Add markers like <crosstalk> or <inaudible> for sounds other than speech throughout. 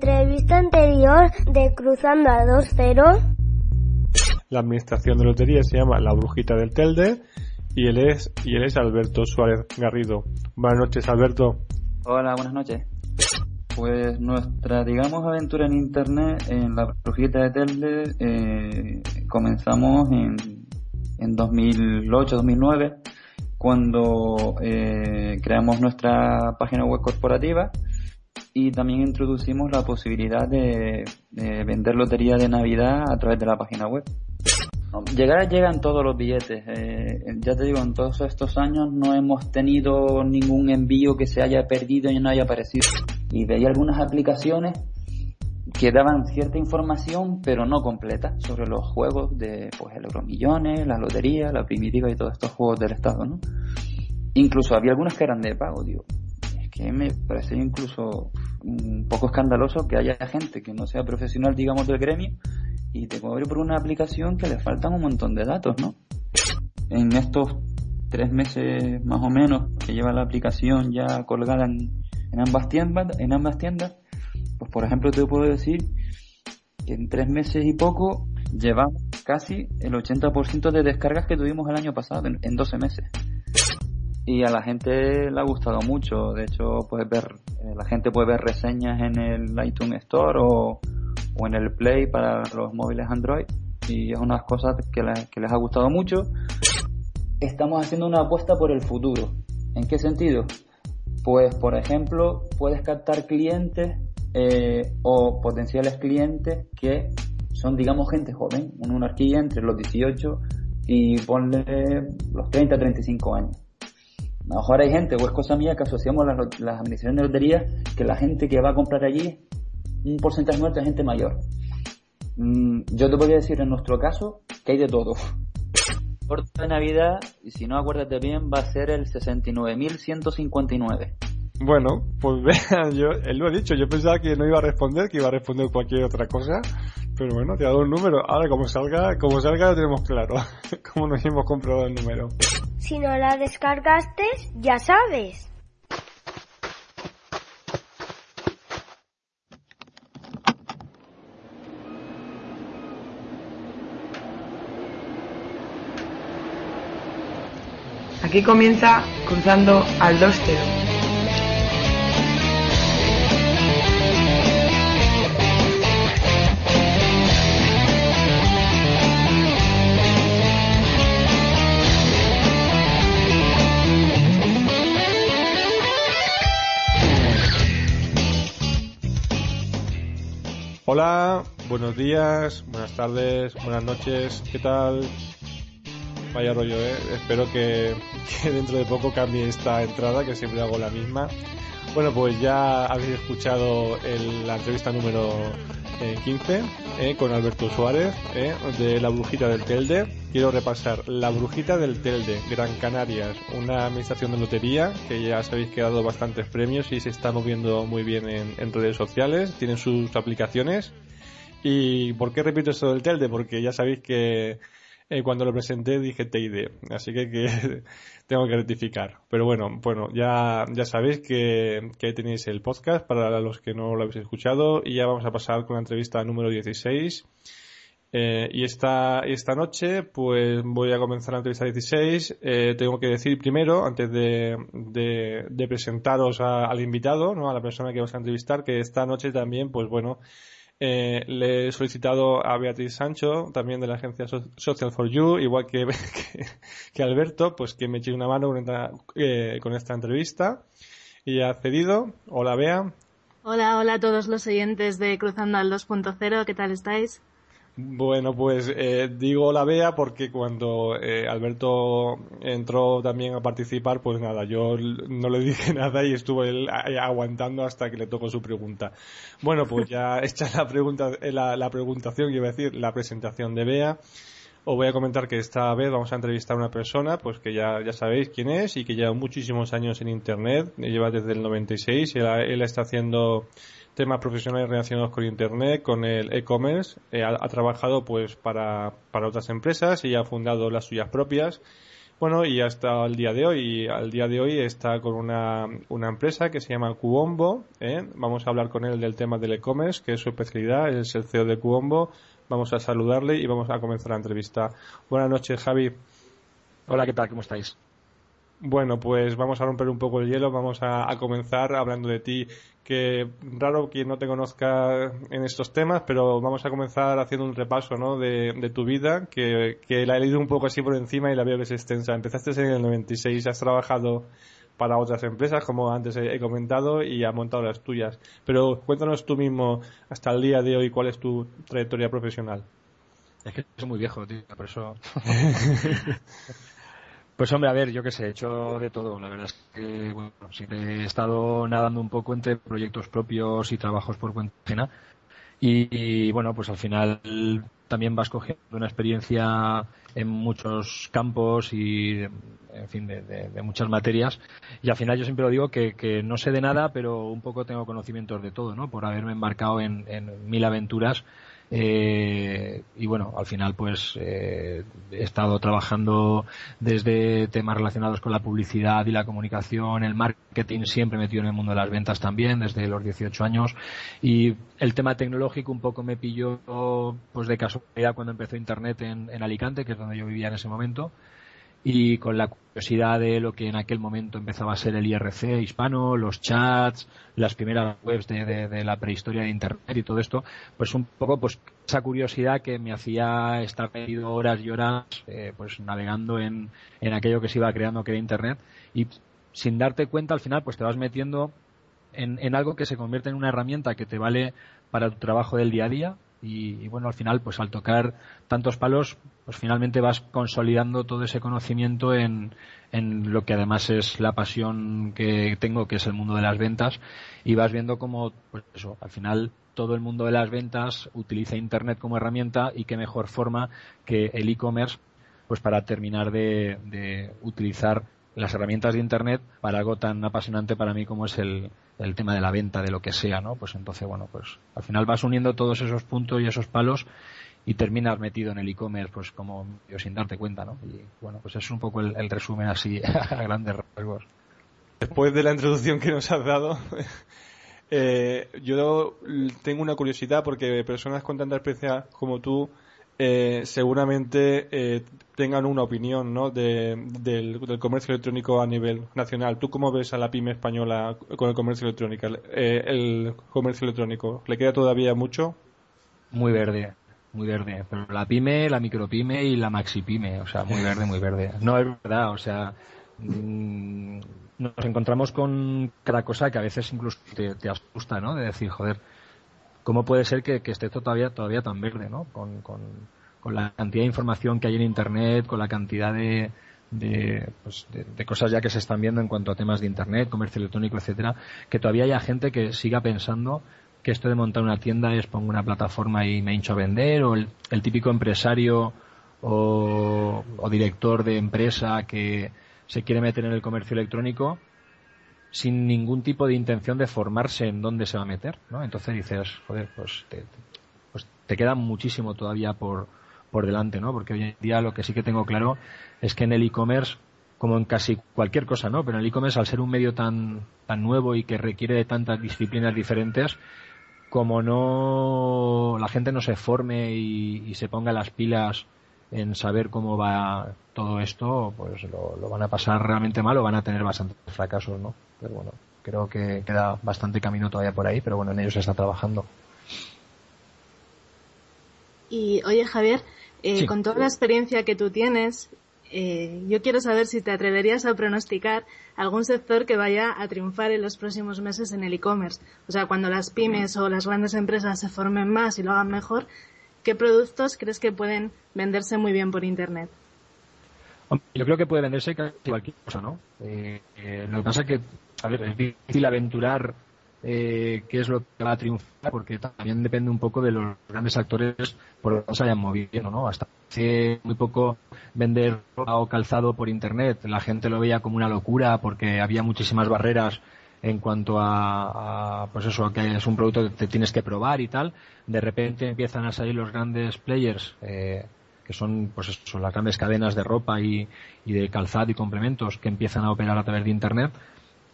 entrevista anterior de Cruzando a 2-0. La administración de lotería se llama La Brujita del Telde y él es y él es Alberto Suárez Garrido. Buenas noches, Alberto. Hola, buenas noches. Pues nuestra, digamos, aventura en Internet en la Brujita de Telde eh, comenzamos en, en 2008-2009 cuando eh, creamos nuestra página web corporativa y también introducimos la posibilidad de, vender lotería de Navidad a través de la página web. Llegar llegan todos los billetes. Eh, ya te digo, en todos estos años no hemos tenido ningún envío que se haya perdido y no haya aparecido. Y veía algunas aplicaciones que daban cierta información, pero no completa, sobre los juegos de pues el Euromillones, la lotería, la primitiva y todos estos juegos del Estado, ¿no? Incluso había algunas que eran de pago, digo que me parece incluso un poco escandaloso que haya gente que no sea profesional, digamos, del gremio y te cobre por una aplicación que le faltan un montón de datos, ¿no? En estos tres meses más o menos que lleva la aplicación ya colgada en, ambas tiendas, en ambas tiendas, pues por ejemplo te puedo decir que en tres meses y poco llevamos casi el 80% de descargas que tuvimos el año pasado, en, en 12 meses y a la gente le ha gustado mucho. De hecho, puedes ver, eh, la gente puede ver reseñas en el iTunes Store o, en el Play para los móviles Android y es unas cosas que, que les ha gustado mucho. Estamos haciendo una apuesta por el futuro. ¿En qué sentido? Pues, por ejemplo, puedes captar clientes eh, o potenciales clientes que son, digamos, gente joven, una horquilla entre los 18 y ponle los 30 35 años a lo mejor hay gente, o es cosa mía, que asociamos las, las administraciones de lotería, que la gente que va a comprar allí, un porcentaje nuestro es gente mayor. Mm, yo te podría decir en nuestro caso que hay de todo. Corte de Navidad, y si no acuérdate bien, va a ser el 69.159. Bueno, pues <laughs> vean, yo, él lo ha dicho, yo pensaba que no iba a responder, que iba a responder cualquier otra cosa, pero bueno, te ha dado un número. Ahora como salga, como salga lo tenemos claro, <laughs> cómo nos hemos comprado el número. Si no la descargaste, ya sabes. Aquí comienza cruzando al 2-0. Hola, buenos días, buenas tardes, buenas noches, ¿qué tal? Vaya rollo, ¿eh? Espero <laughs> que, dentro de poco cambie esta entrada, que siempre hago la misma. Bueno, pues ya habéis escuchado la entrevista número 15 eh, eh, con Alberto Suárez eh, de La Brujita del Telde. Quiero repasar La Brujita del Telde, Gran Canarias, una administración de lotería que ya sabéis que ha dado bastantes premios y se está moviendo muy bien en, redes sociales, tienen sus aplicaciones. ¿Y por qué repito esto del Telde? Porque ya sabéis que eh, cuando lo presenté dije TID, así que, que <laughs> tengo que rectificar. Pero bueno, bueno, ya, ya sabéis que, que tenéis el podcast para los que no lo habéis escuchado y ya vamos a pasar con la entrevista número 16 eh, y esta, esta noche, pues voy a comenzar la entrevista 16. Eh, tengo que decir primero, antes de, de, presentaros al invitado, ¿no? a la persona que vas a entrevistar, que esta noche también, pues bueno, eh, le he solicitado a Beatriz Sancho, también de la agencia Social for You, igual <laughs> que, que, Alberto, pues que me eche una mano con esta, con esta entrevista. Y ha cedido. Hola, Bea. Hola, hola a todos los oyentes de Cruzando al 2.0. ¿Qué tal estáis? Bueno, pues eh, digo la vea porque cuando eh, Alberto entró también a participar, pues nada, yo no le <laughs> dije nada y estuvo él aguantando hasta que le tocó su pregunta. Bueno, pues ya <laughs> hecha la pregunta, eh, la, la preguntación, iba a decir, la presentación de Bea. Os voy a comentar que esta vez vamos a entrevistar a una persona, pues que ya, ya sabéis quién es y que lleva muchísimos años en Internet, lleva desde el 96, él, él está haciendo temas profesionales relacionados con Internet, con el e-commerce. Eh, ha, trabajado pues para, para otras empresas y ha fundado las suyas propias. Bueno, y hasta el día de hoy, al día de hoy está con una, una empresa que se llama Cuombo. ¿eh? Vamos a hablar con él del tema del e-commerce, que es su especialidad, es el CEO de Cuombo. Vamos a saludarle y vamos a comenzar la entrevista. Buenas noches, Javi. Hola, ¿qué tal? ¿Cómo estáis? Bueno, pues vamos a romper un poco el hielo, vamos a, comenzar hablando de ti, que raro quien no te conozca en estos temas, pero vamos a comenzar haciendo un repaso ¿no? de, tu vida, que, la he leído un poco así por encima y la veo que es extensa. Empezaste en el 96, has trabajado para otras empresas, como antes he, comentado, y has montado las tuyas. Pero cuéntanos tú mismo, hasta el día de hoy, cuál es tu trayectoria profesional. Es que soy muy viejo, tío, por eso... <laughs> Pues hombre, a ver, yo qué sé, he hecho de todo. La verdad es que, bueno, siempre he estado nadando un poco entre proyectos propios y trabajos por cuenta ajena. Y, bueno, pues al final también vas cogiendo una experiencia en muchos campos y, en fin, de, muchas materias. Y al final yo siempre lo digo que, no sé de nada, pero un poco tengo conocimientos de todo, ¿no? Por haberme embarcado en mil aventuras eh, y bueno, al final pues eh, he estado trabajando desde temas relacionados con la publicidad y la comunicación, el marketing, siempre metido en el mundo de las ventas también, desde los 18 años. Y el tema tecnológico un poco me pilló pues de casualidad cuando empezó Internet en, en Alicante, que es donde yo vivía en ese momento y con la curiosidad de lo que en aquel momento empezaba a ser el IRC hispano, los chats, las primeras webs de, la prehistoria de Internet y todo esto, pues un poco pues esa curiosidad que me hacía estar metido horas y horas eh, pues navegando en, en aquello que se iba creando que era Internet. Y sin darte cuenta al final pues te vas metiendo en, en algo que se convierte en una herramienta que te vale para tu trabajo del día a día. Y, bueno, al final, pues al tocar tantos palos, pues finalmente vas consolidando todo ese conocimiento en, en lo que además es la pasión que tengo, que es el mundo de las ventas, y vas viendo cómo, pues eso, al final todo el mundo de las ventas utiliza Internet como herramienta y qué mejor forma que el e-commerce, pues para terminar de, de utilizar las herramientas de Internet para algo tan apasionante para mí como es el, el tema de la venta de lo que sea, ¿no? Pues entonces, bueno, pues al final vas uniendo todos esos puntos y esos palos y terminas metido en el e-commerce, pues como yo sin darte cuenta, ¿no? Y bueno, pues es un poco el, resumen así <laughs> a grandes rasgos. Después de la introducción que nos has dado, <laughs> eh, yo tengo una curiosidad porque personas con tanta experiencia como tú eh, seguramente eh, tengan una opinión ¿no? del, comercio electrónico a nivel nacional. ¿Tú cómo ves a la pyme española con el comercio electrónico? Eh, el comercio electrónico, ¿le queda todavía mucho? Muy verde, muy verde. Pero la pyme, la micropyme y la maxipyme, o sea, muy verde, muy verde. No es verdad, o sea, mm, nos encontramos con cada cosa que a veces incluso te, asusta, ¿no? De decir, joder, ¿cómo puede ser que, esté todavía, todavía tan verde, ¿no? Con, con, la cantidad de información que hay en Internet, con la cantidad de, pues, de, de, cosas ya que se están viendo en cuanto a temas de Internet, comercio electrónico, etcétera, que todavía haya gente que siga pensando que esto de montar una tienda es pongo una plataforma y me hincho a vender, o el, típico empresario o, o director de empresa que se quiere meter en el comercio electrónico sin ningún tipo de intención de formarse en dónde se va a meter, ¿no? Entonces dices, joder, pues te, pues te queda muchísimo todavía por, por delante, ¿no? Porque hoy en día lo que sí que tengo claro es que en el e-commerce, como en casi cualquier cosa, ¿no? Pero en el e-commerce, al ser un medio tan, tan nuevo y que requiere de tantas disciplinas diferentes, como no la gente no se forme y, y se ponga las pilas en saber cómo va todo esto, pues lo, lo, van a pasar realmente mal o van a tener bastantes fracasos, ¿no? Pero bueno, creo que queda bastante camino todavía por ahí, pero bueno, en ello se está trabajando. Y oye Javier, eh, con toda la experiencia que tú tienes, eh, yo quiero saber si te atreverías a pronosticar algún sector que vaya a triunfar en los próximos meses en el e-commerce. O sea, cuando las pymes o las grandes empresas se formen más y lo hagan mejor, ¿qué productos crees que pueden venderse muy bien por Internet? Yo creo que puede venderse cualquier cosa, ¿no? Eh, eh, lo que pasa es que, a ver, es difícil aventurar eh, qué es lo que va a triunfar, porque también depende un poco de los grandes actores por los que se hayan movido, ¿no? Hasta hace muy poco vender o calzado por Internet, la gente lo veía como una locura porque había muchísimas barreras en cuanto a, pues eso, que es un producto que te tienes que probar y tal. De repente empiezan a salir los grandes players, eh, que son pues eso, las grandes cadenas de ropa y, de calzado y complementos que empiezan a operar a través de Internet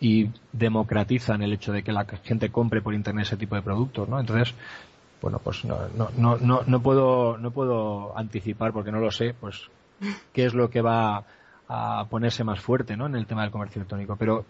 y democratizan el hecho de que la gente compre por Internet ese tipo de productos, ¿no? Entonces, bueno, pues no, no, no, no, puedo, no puedo anticipar porque no lo sé, pues qué es lo que va a ponerse más fuerte, ¿no? En el tema del comercio electrónico, pero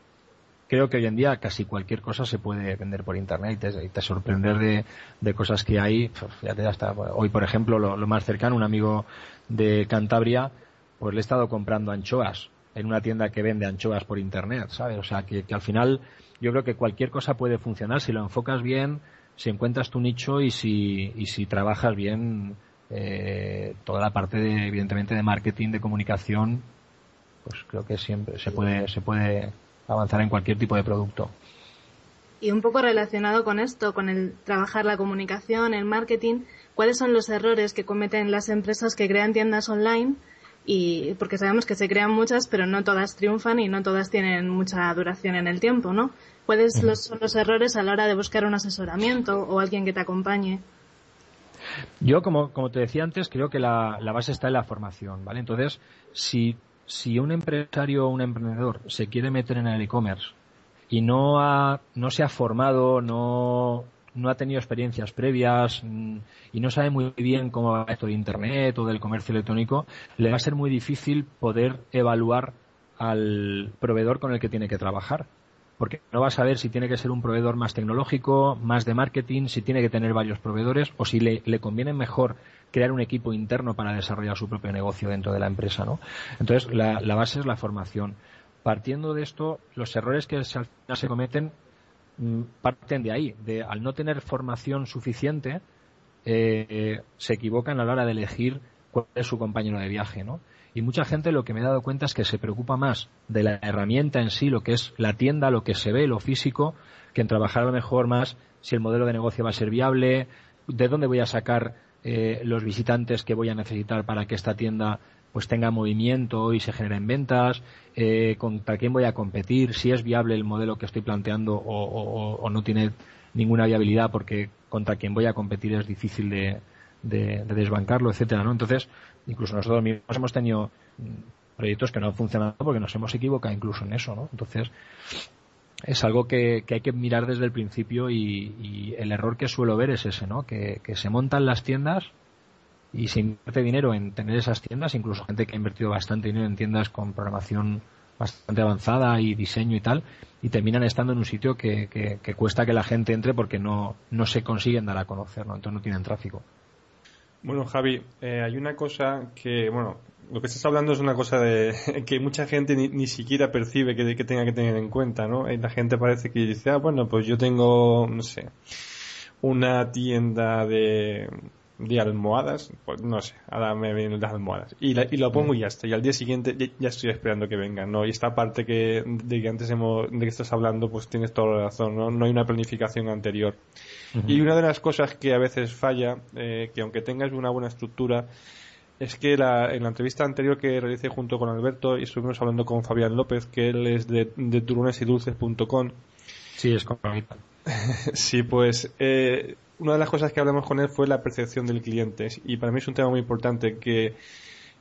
creo que hoy en día casi cualquier cosa se puede vender por internet y te, sorprender de, de, cosas que hay. Ya te hasta, hoy, por ejemplo, lo, más cercano, un amigo de Cantabria, pues le he estado comprando anchoas en una tienda que vende anchoas por internet, ¿sabes? O sea, que, al final yo creo que cualquier cosa puede funcionar si lo enfocas bien, si encuentras tu nicho y si, y si trabajas bien eh, toda la parte de, evidentemente, de marketing, de comunicación, pues creo que siempre se puede, se puede avanzar en cualquier tipo de producto. Y un poco relacionado con esto, con el trabajar la comunicación, el marketing, ¿cuáles son los errores que cometen las empresas que crean tiendas online? Y porque sabemos que se crean muchas, pero no todas triunfan y no todas tienen mucha duración en el tiempo, ¿no? ¿Cuáles son los errores a la hora de buscar un asesoramiento o alguien que te acompañe? Yo, como, como te decía antes, creo que la, la base está en la formación, ¿vale? Entonces, si si un empresario o un emprendedor se quiere meter en el e-commerce y no, ha, no se ha formado, no, no ha tenido experiencias previas mm, y no sabe muy bien cómo va esto de Internet o del comercio electrónico, le va a ser muy difícil poder evaluar al proveedor con el que tiene que trabajar. Porque no va a saber si tiene que ser un proveedor más tecnológico, más de marketing, si tiene que tener varios proveedores o si le, conviene mejor crear un equipo interno para desarrollar su propio negocio dentro de la empresa, ¿no? Entonces, la, base es la formación. Partiendo de esto, los errores que se, se cometen parten de ahí, de al no tener formación suficiente, eh, se equivocan a la hora de elegir cuál es su compañero de viaje, ¿no? Y mucha gente lo que me he dado cuenta es que se preocupa más de la herramienta en sí, lo que es la tienda, lo que se ve, lo físico, que en trabajar a lo mejor más si el modelo de negocio va a ser viable, de dónde voy a sacar eh, los visitantes que voy a necesitar para que esta tienda pues tenga movimiento y se generen ventas, eh, contra quién voy a competir, si es viable el modelo que estoy planteando o, no tiene ninguna viabilidad porque contra quién voy a competir es difícil de, desbancarlo, etcétera, ¿no? Entonces, incluso nosotros mismos hemos tenido mm, proyectos que no han funcionado porque nos hemos equivocado incluso en eso, ¿no? Entonces, es algo que, hay que mirar desde el principio y, el error que suelo ver es ese, ¿no? Que, se montan las tiendas y se invierte dinero en tener esas tiendas, incluso gente que ha invertido bastante dinero en tiendas con programación bastante avanzada y diseño y tal, y terminan estando en un sitio que, que cuesta que la gente entre porque no, no se consiguen dar a conocer, ¿no? Entonces no tienen tráfico. Bueno, Javi, eh, hay una cosa que, bueno, lo que estás hablando es una cosa de <laughs> que mucha gente ni, siquiera percibe que, que, tenga que tener en cuenta, ¿no? Y la gente parece que dice, ah, bueno, pues yo tengo, no sé, una tienda de, de almohadas, pues no sé, ahora me vienen las almohadas. Y, y lo pongo y ya está. Y al día siguiente ya, estoy esperando que vengan, ¿no? Y esta parte que, de que antes hemos, de que estás hablando, pues tienes toda la razón, ¿no? No hay una planificación anterior. Y una de las cosas que a veces falla, eh, que aunque tengas una buena estructura, es que la, en la entrevista anterior que realicé junto con Alberto y estuvimos hablando con Fabián López, que él es de, de turonesidulces.com. Sí, es correcto. <laughs> sí, pues eh, una de las cosas que hablamos con él fue la percepción del cliente y para mí es un tema muy importante que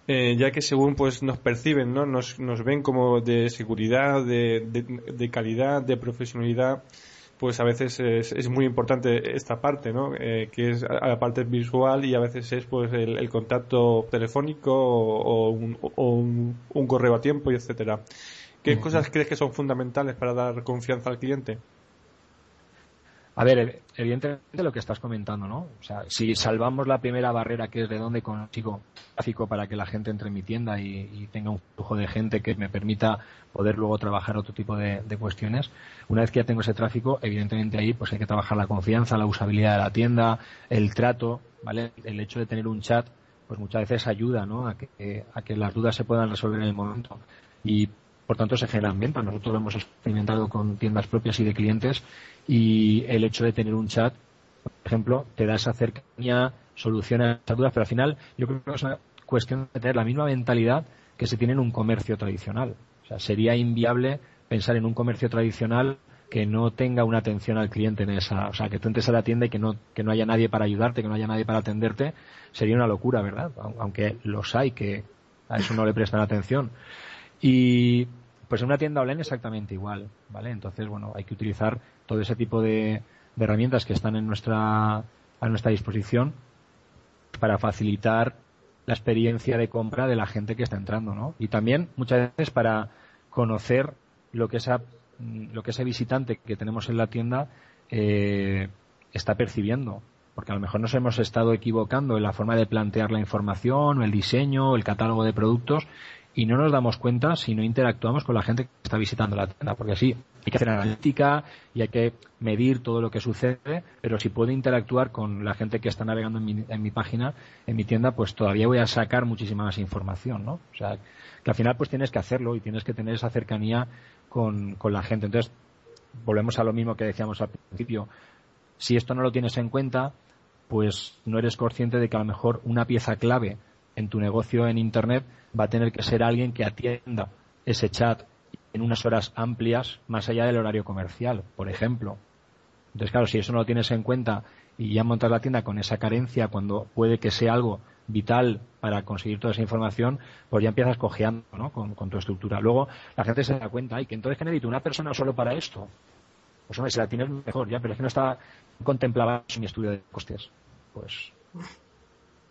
eh, ya que según pues nos perciben, ¿no? Nos, nos ven como de seguridad, de, de, calidad, de profesionalidad, pues a veces es, es muy importante esta parte, ¿no? Eh, que es la parte visual y a veces es pues el, contacto telefónico o, un, o un, correo a tiempo y etcétera. ¿Qué cosas crees que son fundamentales para dar confianza al cliente? A ver, evidentemente lo que estás comentando, ¿no? O sea, si salvamos la primera barrera que es de dónde consigo tráfico para que la gente entre en mi tienda y, tenga un flujo de gente que me permita poder luego trabajar otro tipo de, cuestiones, una vez que ya tengo ese tráfico, evidentemente ahí pues hay que trabajar la confianza, la usabilidad de la tienda, el trato, ¿vale? El hecho de tener un chat, pues muchas veces ayuda, ¿no? A que, a que las dudas se puedan resolver en el momento. Y por tanto se generan ventas. Nosotros lo hemos experimentado con tiendas propias y de clientes y el hecho de tener un chat, por ejemplo, te da esa cercanía, soluciona esas dudas, pero al final yo creo que es una cuestión de tener la misma mentalidad que se tiene en un comercio tradicional. O sea, sería inviable pensar en un comercio tradicional que no tenga una atención al cliente en esa, o sea, que tú entres a la tienda y que no, que no haya nadie para ayudarte, que no haya nadie para atenderte, sería una locura, ¿verdad? Aunque los hay que a eso no le prestan atención. Y pues en una tienda online exactamente igual, ¿vale? Entonces, bueno, hay que utilizar todo ese tipo de, de herramientas que están en nuestra, a nuestra disposición para facilitar la experiencia de compra de la gente que está entrando, ¿no? Y también muchas veces para conocer lo que esa lo que ese visitante que tenemos en la tienda eh, está percibiendo, porque a lo mejor nos hemos estado equivocando en la forma de plantear la información, el diseño, el catálogo de productos y no nos damos cuenta si no interactuamos con la gente que está visitando la tienda, porque así hay que hacer analítica y hay que medir todo lo que sucede, pero si puedo interactuar con la gente que está navegando en mi, en mi página, en mi tienda, pues todavía voy a sacar muchísima más información, ¿no? O sea, que al final pues tienes que hacerlo y tienes que tener esa cercanía con, con la gente. Entonces, volvemos a lo mismo que decíamos al principio. Si esto no lo tienes en cuenta, pues no eres consciente de que a lo mejor una pieza clave en tu negocio en Internet va a tener que ser alguien que atienda ese chat en unas horas amplias más allá del horario comercial, por ejemplo. Entonces, claro, si eso no lo tienes en cuenta y ya montas la tienda con esa carencia cuando puede que sea algo vital para conseguir toda esa información, pues ya empiezas cojeando ¿no? con, tu estructura. Luego la gente se da cuenta, y que entonces que necesito una persona solo para esto. Pues hombre, si la tienes mejor ya, pero es que no está contemplada en mi estudio de costes. Pues,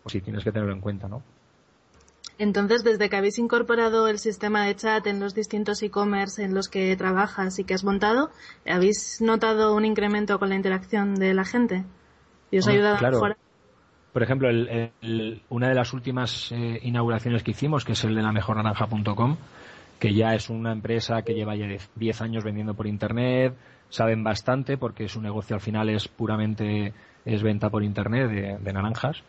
pues sí, tienes que tenerlo en cuenta, ¿no? Entonces, desde que habéis incorporado el sistema de chat en los distintos e-commerce en los que trabajas y que has montado, ¿habéis notado un incremento con la interacción de la gente? ¿Y os ha ayudado claro. Por ejemplo, una de las últimas eh, inauguraciones que hicimos, que es el de la mejornaranja.com, que ya es una empresa que lleva ya 10 años vendiendo por Internet, saben bastante porque su negocio al final es puramente es venta por Internet de naranjas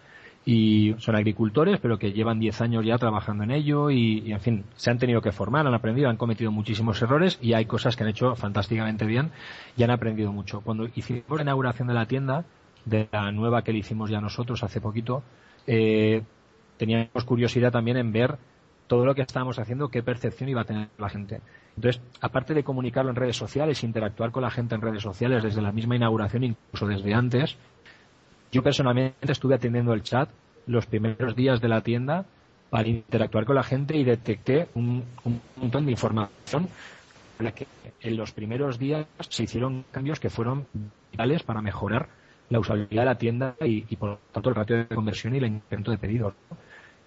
y son agricultores, pero que llevan 10 años ya trabajando en ello y, en fin, se han tenido que formar, han aprendido, han cometido muchísimos errores y hay cosas que han hecho fantásticamente bien y han aprendido mucho. Cuando hicimos la inauguración de la tienda, de la nueva que le hicimos ya nosotros hace poquito, eh, teníamos curiosidad también en ver todo lo que estábamos haciendo, qué percepción iba a tener la gente. Entonces, aparte de comunicarlo en redes sociales, interactuar con la gente en redes sociales desde la misma inauguración, incluso desde antes, yo personalmente estuve atendiendo el chat los primeros días de la tienda para interactuar con la gente y detecté un, montón de información que en los primeros días se hicieron cambios que fueron vitales para mejorar la usabilidad de la tienda y, por tanto el ratio de conversión y el incremento de pedidos.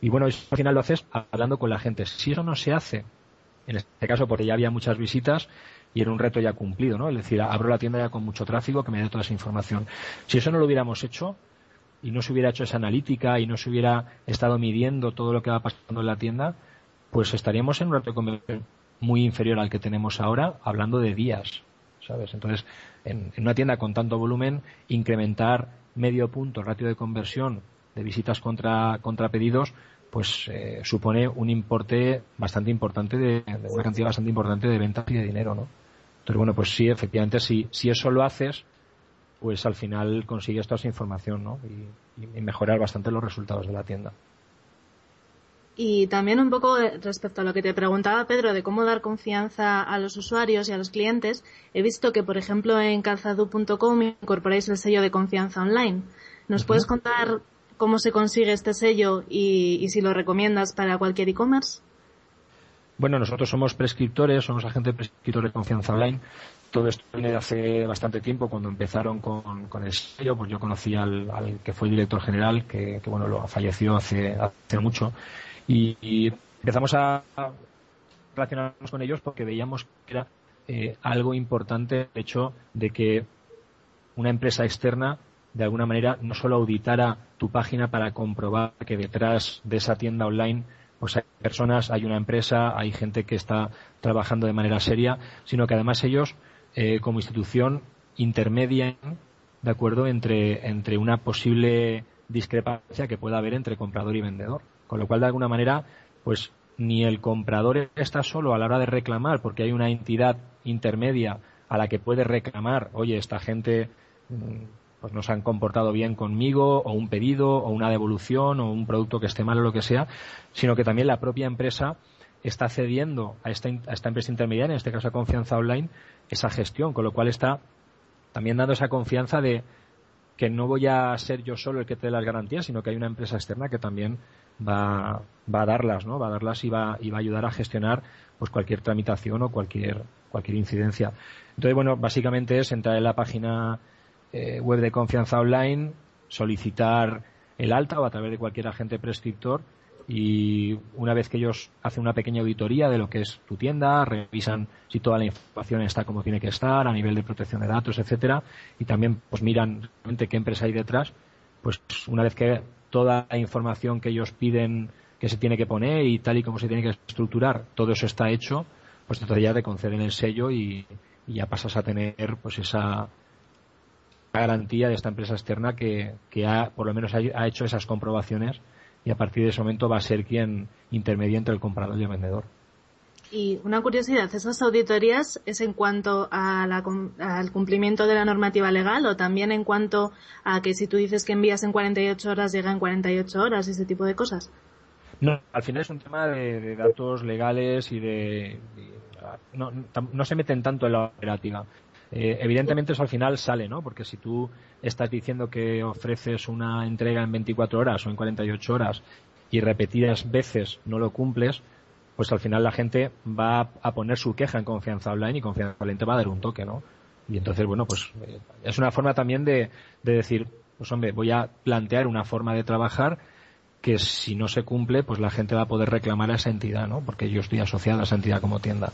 Y bueno, eso al final lo haces hablando con la gente. Si eso no se hace, en este caso porque ya había muchas visitas y era un reto ya cumplido, ¿no? Es decir, abro la tienda ya con mucho tráfico que me dé toda esa información. Si eso no lo hubiéramos hecho y no se hubiera hecho esa analítica y no se hubiera estado midiendo todo lo que va pasando en la tienda, pues estaríamos en un reto de conversión muy inferior al que tenemos ahora, hablando de días, ¿sabes? Entonces, en, una tienda con tanto volumen, incrementar medio punto ratio de conversión de visitas contra, contra pedidos, pues eh, supone un importe bastante importante de, una cantidad bastante importante de ventas y de dinero, ¿no? Entonces, bueno, pues sí, efectivamente, si, si eso lo haces, pues al final consigues toda esa información, ¿no? Y, y mejorar bastante los resultados de la tienda. Y también un poco respecto a lo que te preguntaba Pedro de cómo dar confianza a los usuarios y a los clientes, he visto que, por ejemplo, en calzadu.com incorporáis el sello de confianza online. ¿Nos puedes contar cómo se consigue este sello y, si lo recomiendas para cualquier e-commerce? Bueno, nosotros somos prescriptores, somos agentes prescriptores de confianza online. Todo esto viene de hace bastante tiempo, cuando empezaron con, el sello, pues yo conocí al, que fue el director general, que, bueno, lo falleció hace, hace mucho, y, empezamos a relacionarnos con ellos porque veíamos que era eh, algo importante el hecho de que una empresa externa de alguna manera no solo auditara tu página para comprobar que detrás de esa tienda online pues hay personas, hay una empresa, hay gente que está trabajando de manera seria, sino que además ellos eh, como institución intermedian de acuerdo entre, entre una posible discrepancia que pueda haber entre comprador y vendedor. Con lo cual, de alguna manera, pues ni el comprador está solo a la hora de reclamar, porque hay una entidad intermedia a la que puede reclamar, oye, esta gente mm, pues no se han comportado bien conmigo, o un pedido, o una devolución, o un producto que esté mal o lo que sea, sino que también la propia empresa está cediendo a esta, a esta empresa intermediaria, en este caso a Confianza Online, esa gestión, con lo cual está también dando esa confianza de que no voy a ser yo solo el que te dé las garantías, sino que hay una empresa externa que también va, va a darlas, ¿no? Va a darlas y va, y va a ayudar a gestionar pues cualquier tramitación o cualquier, cualquier incidencia. Entonces, bueno, básicamente es entrar en la página eh, web de confianza online, solicitar el alta o a través de cualquier agente prescriptor y una vez que ellos hacen una pequeña auditoría de lo que es tu tienda, revisan si toda la información está como tiene que estar a nivel de protección de datos, etcétera, y también pues miran realmente qué empresa hay detrás, pues una vez que toda la información que ellos piden que se tiene que poner y tal y como se tiene que estructurar, todo eso está hecho, pues entonces ya te conceden el sello y, ya pasas a tener pues esa garantía de esta empresa externa que, que ha, por lo menos ha hecho esas comprobaciones y a partir de ese momento va a ser quien intermedia entre el comprador y el vendedor. Y una curiosidad, ¿esas auditorías es en cuanto al cumplimiento de la normativa legal o también en cuanto a que si tú dices que envías en 48 horas, llega en 48 horas, ese tipo de cosas? No, al final es un tema de, datos legales y de... no, no, se meten tanto en la operativa. Eh, evidentemente eso al final sale, ¿no? Porque si tú estás diciendo que ofreces una entrega en 24 horas o en 48 horas y repetidas veces no lo cumples, pues al final la gente va a poner su queja en confianza online y confianza online te va a dar un toque, ¿no? Y entonces, bueno, pues eh, es una forma también de, de decir, pues hombre, voy a plantear una forma de trabajar que si no se cumple, pues la gente va a poder reclamar a esa entidad, ¿no? Porque yo estoy asociado a esa entidad como tienda.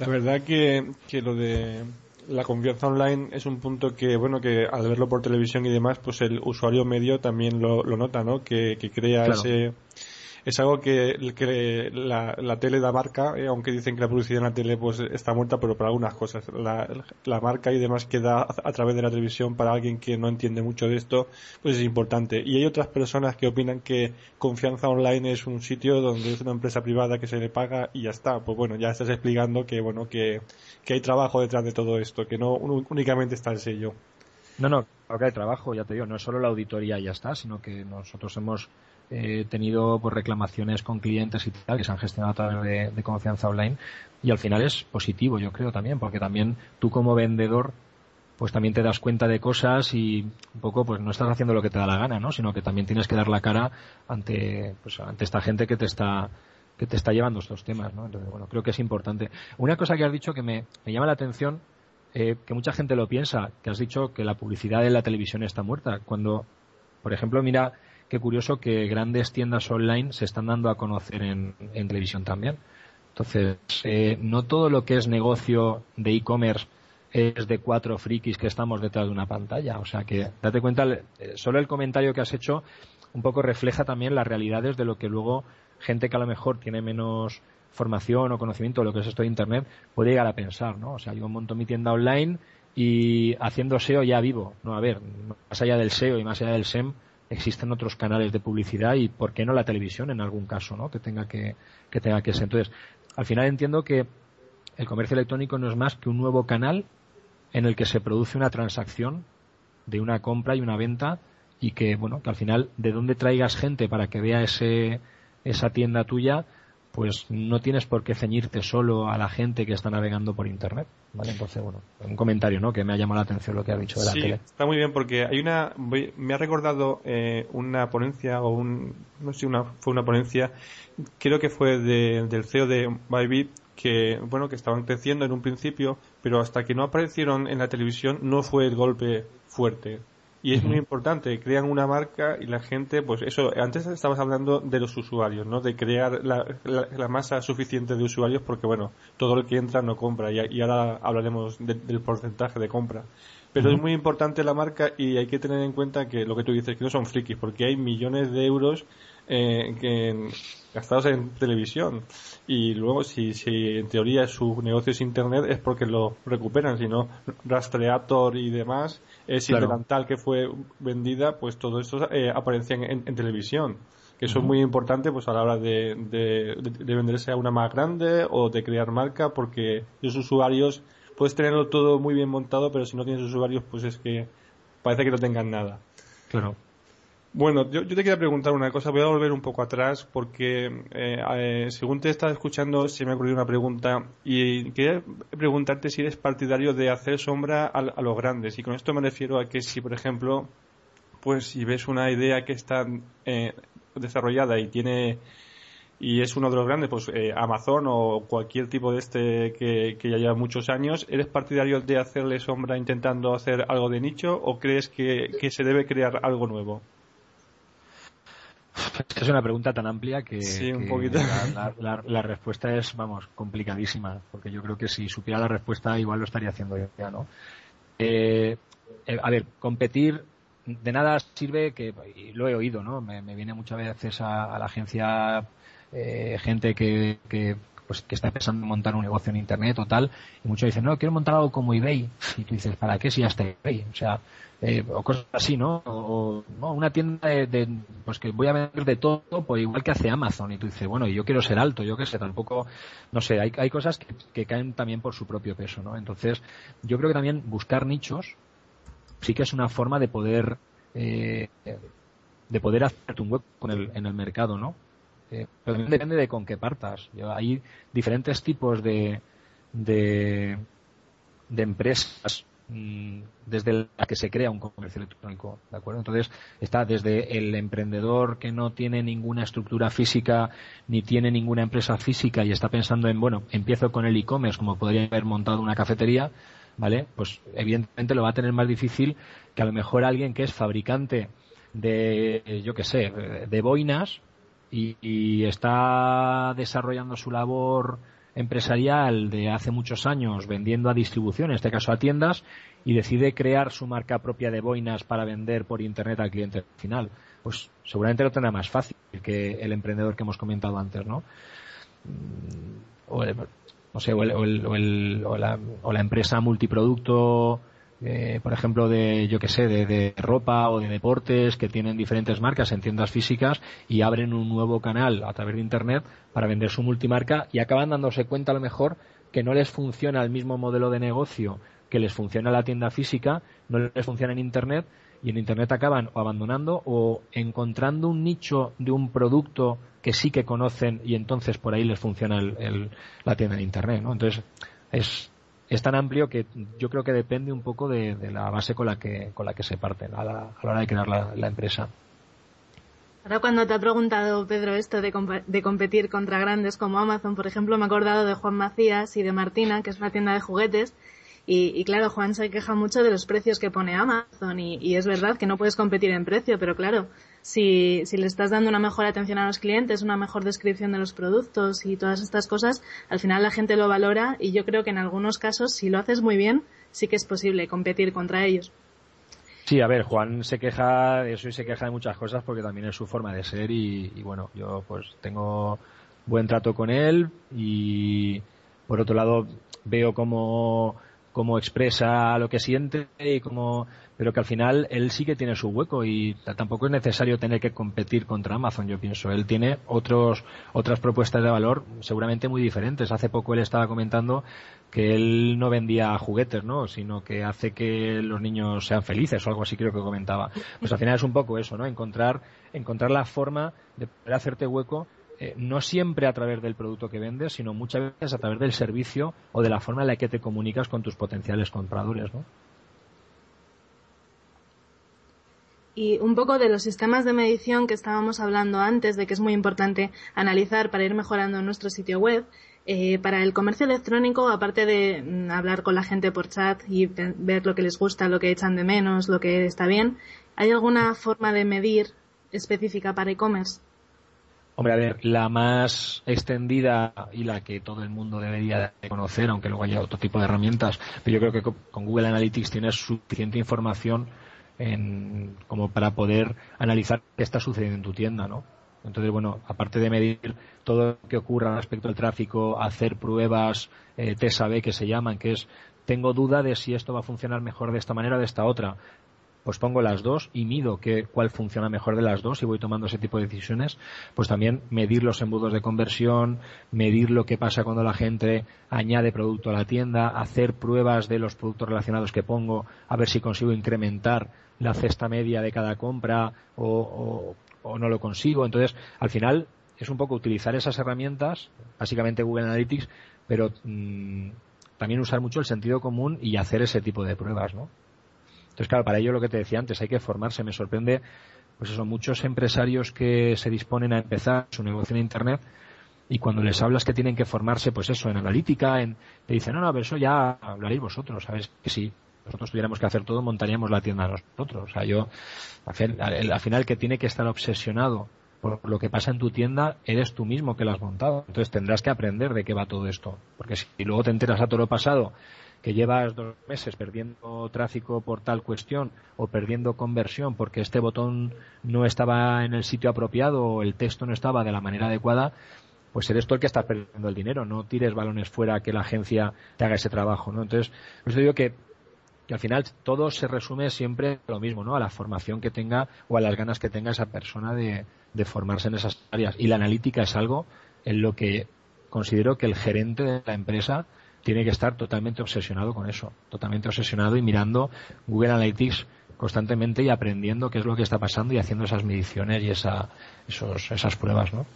La verdad que, que lo de la confianza online es un punto que, bueno, que al verlo por televisión y demás, pues el usuario medio también lo, lo nota, ¿no? Que, que crea ese es algo que, la, la, tele da marca, eh, aunque dicen que la publicidad en la tele pues está muerta, pero para algunas cosas. La, la marca y demás que da a, través de la televisión para alguien que no entiende mucho de esto, pues es importante. Y hay otras personas que opinan que confianza online es un sitio donde es una empresa privada que se le paga y ya está. Pues bueno, ya estás explicando que bueno, que, que hay trabajo detrás de todo esto, que no únicamente está el sello. No, no, acá hay trabajo, ya te digo, no es solo la auditoría y ya está, sino que nosotros hemos he tenido pues, reclamaciones con clientes y tal que se han gestionado a través de, confianza online y al final es positivo yo creo también porque también tú como vendedor pues también te das cuenta de cosas y un poco pues no estás haciendo lo que te da la gana no sino que también tienes que dar la cara ante pues ante esta gente que te está que te está llevando estos temas no entonces bueno creo que es importante. Una cosa que has dicho que me, me llama la atención eh, que mucha gente lo piensa que has dicho que la publicidad en la televisión está muerta cuando por ejemplo mira qué curioso que grandes tiendas online se están dando a conocer en, televisión también. Entonces, eh, no todo lo que es negocio de e-commerce es de cuatro frikis que estamos detrás de una pantalla. O sea que, date cuenta, eh, solo el comentario que has hecho un poco refleja también las realidades de lo que luego gente que a lo mejor tiene menos formación o conocimiento de lo que es esto de Internet puede llegar a pensar, ¿no? O sea, yo monto mi tienda online y haciendo SEO ya vivo. No, a ver, más allá del SEO y más allá del SEM, existen otros canales de publicidad y por qué no la televisión en algún caso, ¿no? Que tenga que, que tenga que ser. Entonces, al final entiendo que el comercio electrónico no es más que un nuevo canal en el que se produce una transacción de una compra y una venta y que, bueno, que al final de dónde traigas gente para que vea ese, esa tienda tuya, pues no tienes por qué ceñirte solo a la gente que está navegando por internet. ¿vale? Entonces, bueno, un comentario, ¿no? Que me ha llamado la atención lo que ha dicho de la sí, Está muy bien porque hay una, me ha recordado eh, una ponencia o un, no sé, una, fue una ponencia, creo que fue del CEO de Bybit que, bueno, que estaban creciendo en un principio, pero hasta que no aparecieron en la televisión no fue el golpe fuerte. Y es muy importante, crean una marca y la gente, pues eso, antes estabas hablando de los usuarios, ¿no? De crear la, la, masa suficiente de usuarios porque, bueno, todo el que entra no compra y, y ahora hablaremos del porcentaje de compra. Pero es muy importante la marca y hay que tener en cuenta que lo que tú dices, que no son frikis, porque hay millones de euros eh, que, gastados en televisión. Y luego, si, si en teoría su negocio es Internet, es porque lo recuperan, si no, Rastreator y demás es si delantal que fue vendida, pues todo eso eh, aparecía en, televisión. Que eso es muy importante pues a la hora de, de, venderse a una más grande o de crear marca, porque los usuarios puedes tenerlo todo muy bien montado, pero si no tienes usuarios, pues es que parece que no tengan nada. Claro. Bueno, yo, te quería preguntar una cosa, voy a volver un poco atrás porque eh, eh, según te estaba escuchando se me ha ocurrido una pregunta y quería preguntarte si eres partidario de hacer sombra a, los grandes y con esto me refiero a que si por ejemplo pues si ves una idea que está eh, desarrollada y tiene y es uno de los grandes, pues Amazon o cualquier tipo de este que, que, ya lleva muchos años, ¿eres partidario de hacerle sombra intentando hacer algo de nicho o crees que se debe crear algo nuevo? Es una pregunta tan amplia que, La, respuesta es, vamos, complicadísima, porque yo creo que si supiera la respuesta igual lo estaría haciendo ya, ¿no? Eh, eh, a ver, competir de nada sirve que, y lo he oído, ¿no? Me, viene muchas veces a, la agencia eh, gente que, que pues que está pensando en montar un negocio en internet o tal, y muchos dicen, no, quiero montar algo como eBay. Y tú dices, ¿para qué si ya está eBay? O sea, eh, o cosas así, ¿no? O, una tienda de, pues que voy a vender de todo, pues igual que hace Amazon. Y tú dices, bueno, y yo quiero ser alto, yo qué sé, tampoco, no sé, hay, hay cosas que, caen también por su propio peso, ¿no? Entonces, yo creo que también buscar nichos sí que es una forma de poder, eh, de poder hacerte un hueco en el, en el mercado, ¿no? Eh, pero también depende de con qué partas. hay diferentes tipos de, de, empresas mm, desde la que se crea un comercio electrónico, ¿de acuerdo? Entonces está desde el emprendedor que no tiene ninguna estructura física ni tiene ninguna empresa física y está pensando en, bueno, empiezo con el e-commerce como podría haber montado una cafetería, ¿vale? Pues evidentemente lo va a tener más difícil que a lo mejor alguien que es fabricante de, yo qué sé, de boinas, y, está desarrollando su labor empresarial de hace muchos años vendiendo a distribución, en este caso a tiendas, y decide crear su marca propia de boinas para vender por internet al cliente final. Pues seguramente lo tendrá más fácil que el emprendedor que hemos comentado antes, ¿no? O, no sé, o, o la, o la empresa multiproducto eh, por ejemplo, de, yo que sé, de, ropa o de deportes que tienen diferentes marcas en tiendas físicas y abren un nuevo canal a través de Internet para vender su multimarca y acaban dándose cuenta a lo mejor que no les funciona el mismo modelo de negocio que les funciona la tienda física, no les funciona en Internet y en Internet acaban o abandonando o encontrando un nicho de un producto que sí que conocen y entonces por ahí les funciona el, la tienda en Internet, ¿no? Entonces es es tan amplio que yo creo que depende un poco de, la base con la que con la que se parten a la, hora de crear la, empresa. Ahora cuando te ha preguntado Pedro esto de, de, competir contra grandes como Amazon, por ejemplo, me he acordado de Juan Macías y de Martina, que es una tienda de juguetes, y, claro, Juan se queja mucho de los precios que pone Amazon y, es verdad que no puedes competir en precio, pero claro, si, si le estás dando una mejor atención a los clientes, una mejor descripción de los productos y todas estas cosas, al final la gente lo valora y yo creo que en algunos casos, si lo haces muy bien, sí que es posible competir contra ellos. Sí, a ver, Juan se queja de eso y se queja de muchas cosas porque también es su forma de ser y, y bueno, yo pues tengo buen trato con él y por otro lado veo como cómo expresa lo que siente y cómo pero que al final él sí que tiene su hueco y tampoco es necesario tener que competir contra Amazon, yo pienso. Él tiene otros, otras propuestas de valor seguramente muy diferentes. Hace poco él estaba comentando que él no vendía juguetes, ¿no? Sino que hace que los niños sean felices o algo así creo que comentaba. Pues al final es un poco eso, ¿no? Encontrar, encontrar la forma de poder hacerte hueco eh, no siempre a través del producto que vendes, sino muchas veces a través del servicio o de la forma en la que te comunicas con tus potenciales compradores, ¿no? Y un poco de los sistemas de medición que estábamos hablando antes, de que es muy importante analizar para ir mejorando nuestro sitio web. Eh, para el comercio electrónico, aparte de mm, hablar con la gente por chat y ver lo que les gusta, lo que echan de menos, lo que está bien, ¿hay alguna forma de medir específica para e-commerce? Hombre, a ver, la más extendida y la que todo el mundo debería de conocer, aunque luego haya otro tipo de herramientas, pero yo creo que con Google Analytics tienes suficiente información en, como para poder analizar qué está sucediendo en tu tienda, ¿no? Entonces, bueno, aparte de medir todo lo que ocurra respecto al tráfico, hacer pruebas eh, TSAB que se llaman, que es tengo duda de si esto va a funcionar mejor de esta manera o de esta otra. pues pongo las dos y mido que, cuál funciona mejor de las dos y voy tomando ese tipo de decisiones, pues también medir los embudos de conversión, medir lo que pasa cuando la gente añade producto a la tienda, hacer pruebas de los productos relacionados que pongo, a ver si consigo incrementar la cesta media de cada compra o, no lo consigo. Entonces, al final es un poco utilizar esas herramientas, básicamente Google Analytics, pero mm, también usar mucho el sentido común y hacer ese tipo de pruebas, ¿no? Entonces, claro, para ello lo que te decía antes, hay que formarse. Me sorprende, pues eso, muchos empresarios que se disponen a empezar su negocio en Internet y cuando les hablas que tienen que formarse, pues eso, en analítica, en, te dicen, no, no, pero eso ya hablaréis vosotros, ¿sabes? Que si nosotros tuviéramos que hacer todo, montaríamos la tienda nosotros. O sea, yo, al final, que tiene que estar obsesionado por lo que pasa en tu tienda, eres tú mismo que lo has montado. Entonces tendrás que aprender de qué va todo esto. Porque si luego te enteras a todo lo pasado que llevas dos meses perdiendo tráfico por tal cuestión o perdiendo conversión porque este botón no estaba en el sitio apropiado o el texto no estaba de la manera adecuada, pues eres tú el que está perdiendo el dinero. No tires balones fuera que la agencia te haga ese trabajo, ¿no? Entonces, pues digo que, que al final todo se resume siempre a lo mismo, ¿no? A la formación que tenga o a las ganas que tenga esa persona de, de formarse en esas áreas. Y la analítica es algo en lo que considero que el gerente de la empresa tiene que estar totalmente obsesionado con eso, totalmente obsesionado y mirando Google Analytics constantemente y aprendiendo qué es lo que está pasando y haciendo esas mediciones y esa, esos, esas pruebas, ¿no?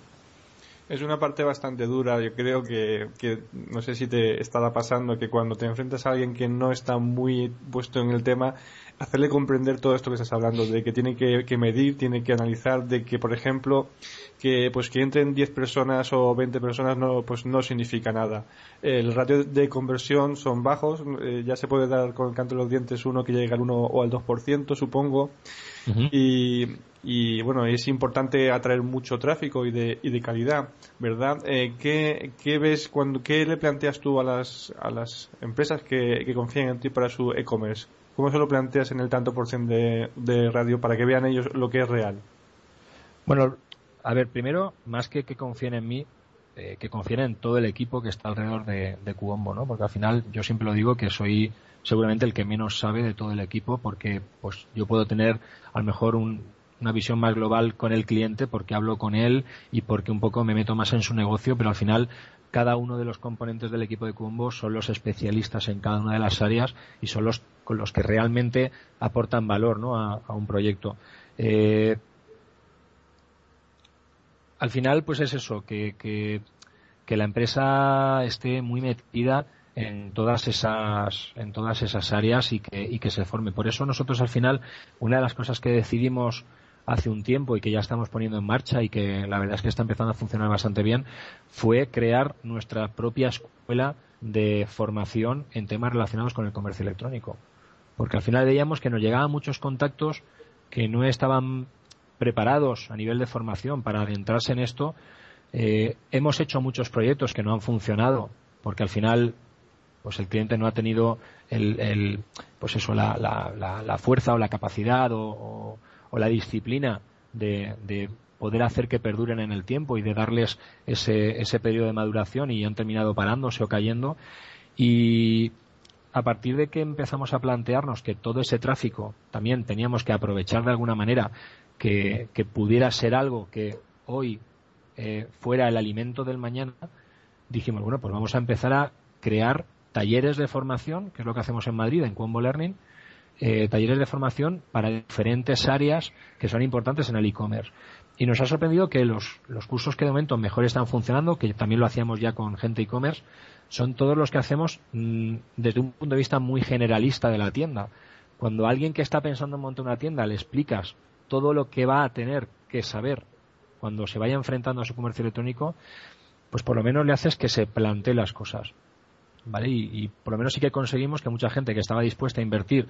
Es una parte bastante dura. Yo creo que, que, no sé si te estará pasando que cuando te enfrentas a alguien que no está muy puesto en el tema, hacerle comprender todo esto que estás hablando, de que tiene que, que medir, tiene que analizar, de que, por ejemplo, que pues que entren 10 personas o 20 personas no pues no significa nada. El ratio de conversión son bajos, eh, ya se puede dar con el canto de los dientes uno que llega al 1 o al 2%, supongo. y, y, bueno, es importante atraer mucho tráfico y de, y de calidad, ¿verdad? Eh, ¿qué, ¿qué, ves cuando qué le planteas tú a las a las empresas que, que confían en ti para su e-commerce? ¿Cómo se lo planteas en el tanto por ciento de, de radio para que vean ellos lo que es real? Bueno, a ver, primero, más que que confíen en mí, eh, que confíen en todo el equipo que está alrededor de, de Cuombo, ¿no? Porque al final yo siempre lo digo que soy seguramente el que menos sabe de todo el equipo porque pues yo puedo tener a lo mejor una visión más global con el cliente porque hablo con él y porque un poco me meto más en su negocio, pero al final cada uno de los componentes del equipo de Cuombo son los especialistas en cada una de las áreas y son los con los que realmente aportan valor ¿no? a, un proyecto. Eh, al final, pues es eso, que, que, la empresa esté muy metida en todas esas en todas esas áreas y que, y que se forme. Por eso nosotros al final una de las cosas que decidimos hace un tiempo y que ya estamos poniendo en marcha y que la verdad es que está empezando a funcionar bastante bien fue crear nuestra propia escuela de formación en temas relacionados con el comercio electrónico. Porque al final veíamos que nos llegaban muchos contactos que no estaban preparados a nivel de formación para adentrarse en esto. Eh, hemos hecho muchos proyectos que no han funcionado porque al final pues el cliente no ha tenido el, pues eso la, la, fuerza o la capacidad o, la disciplina de, poder hacer que perduren en el tiempo y de darles ese, ese periodo de maduración y han terminado parándose o cayendo. Y a partir de que empezamos a plantearnos que todo ese tráfico también teníamos que aprovechar de alguna manera que, pudiera ser algo que hoy eh, fuera el alimento del mañana, dijimos, bueno, pues vamos a empezar a crear talleres de formación, que es lo que hacemos en Madrid, en Combo Learning, eh, talleres de formación para diferentes áreas que son importantes en el e-commerce. Y nos ha sorprendido que los, los cursos que de momento mejor están funcionando, que también lo hacíamos ya con gente e-commerce, son todos los que hacemos mm, desde un punto de vista muy generalista de la tienda. Cuando alguien que está pensando en montar una tienda le explicas todo lo que va a tener que saber cuando se vaya enfrentando a su comercio electrónico, pues por lo menos le haces que se plantee las cosas. ¿Vale? Y, por lo menos sí que conseguimos que mucha gente que estaba dispuesta a invertir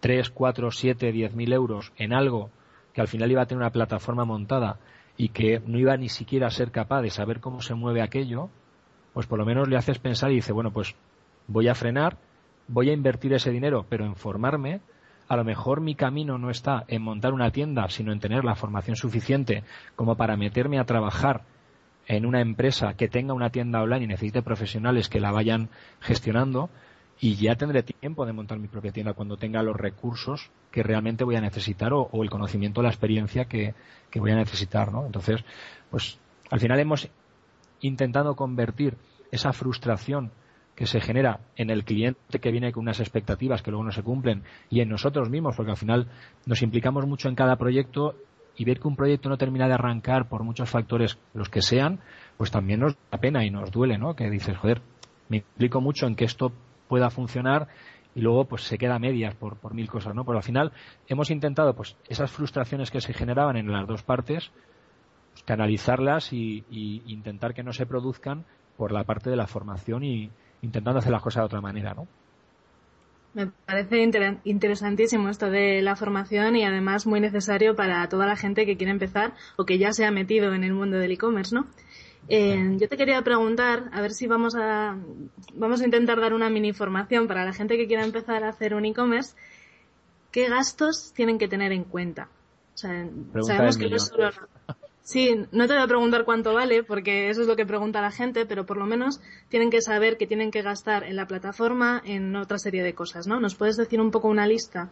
3, 4, 7, 10 mil euros en algo que al final iba a tener una plataforma montada y que no iba ni siquiera a ser capaz de saber cómo se mueve aquello, pues por lo menos le haces pensar y dice, bueno, pues voy a frenar, voy a invertir ese dinero, pero en formarme, a lo mejor mi camino no está en montar una tienda, sino en tener la formación suficiente como para meterme a trabajar en una empresa que tenga una tienda online y necesite profesionales que la vayan gestionando y ya tendré tiempo de montar mi propia tienda cuando tenga los recursos que realmente voy a necesitar o, el conocimiento, la experiencia que, que, voy a necesitar, ¿no? Entonces, pues al final hemos intentado convertir esa frustración que se genera en el cliente que viene con unas expectativas que luego no se cumplen y en nosotros mismos, porque al final nos implicamos mucho en cada proyecto y ver que un proyecto no termina de arrancar por muchos factores, los que sean, pues también nos da pena y nos duele, ¿no? Que dices, joder, me implico mucho en que esto pueda funcionar y luego pues se queda a medias por, por mil cosas, ¿no? Pero al final hemos intentado pues esas frustraciones que se generaban en las dos partes, pues, canalizarlas y, y intentar que no se produzcan por la parte de la formación y, intentando hacer las cosas de otra manera, ¿no? Me parece interesantísimo esto de la formación y además muy necesario para toda la gente que quiere empezar o que ya se ha metido en el mundo del e-commerce, ¿no? Eh, yo te quería preguntar, a ver si vamos a, vamos a intentar dar una mini formación para la gente que quiera empezar a hacer un e-commerce. ¿Qué gastos tienen que tener en cuenta? O sea, sabemos que no solo, Sí, no te voy a preguntar cuánto vale, porque eso es lo que pregunta la gente, pero por lo menos tienen que saber que tienen que gastar en la plataforma en otra serie de cosas, ¿no? ¿Nos puedes decir un poco una lista?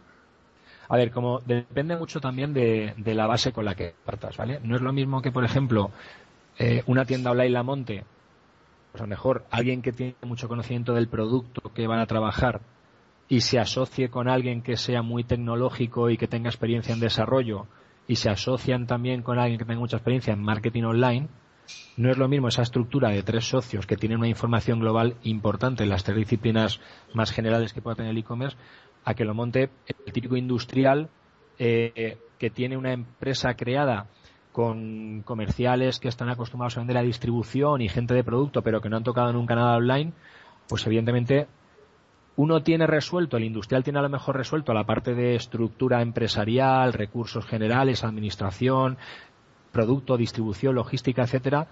A ver, como depende mucho también de, la base con la que partas, ¿vale? No es lo mismo que, por ejemplo, eh, una tienda online la monte, pues a lo mejor alguien que tiene mucho conocimiento del producto que van a trabajar y se asocie con alguien que sea muy tecnológico y que tenga experiencia en desarrollo y se asocian también con alguien que tenga mucha experiencia en marketing online, no es lo mismo esa estructura de tres socios que tienen una información global importante en las tres disciplinas más generales que pueda tener el e-commerce, a que lo monte el típico industrial eh, que tiene una empresa creada con comerciales que están acostumbrados a vender la distribución y gente de producto, pero que no han tocado nunca nada online, pues evidentemente uno tiene resuelto, el industrial tiene a lo mejor resuelto la parte de estructura empresarial, recursos generales, administración, producto, distribución, logística, etcétera,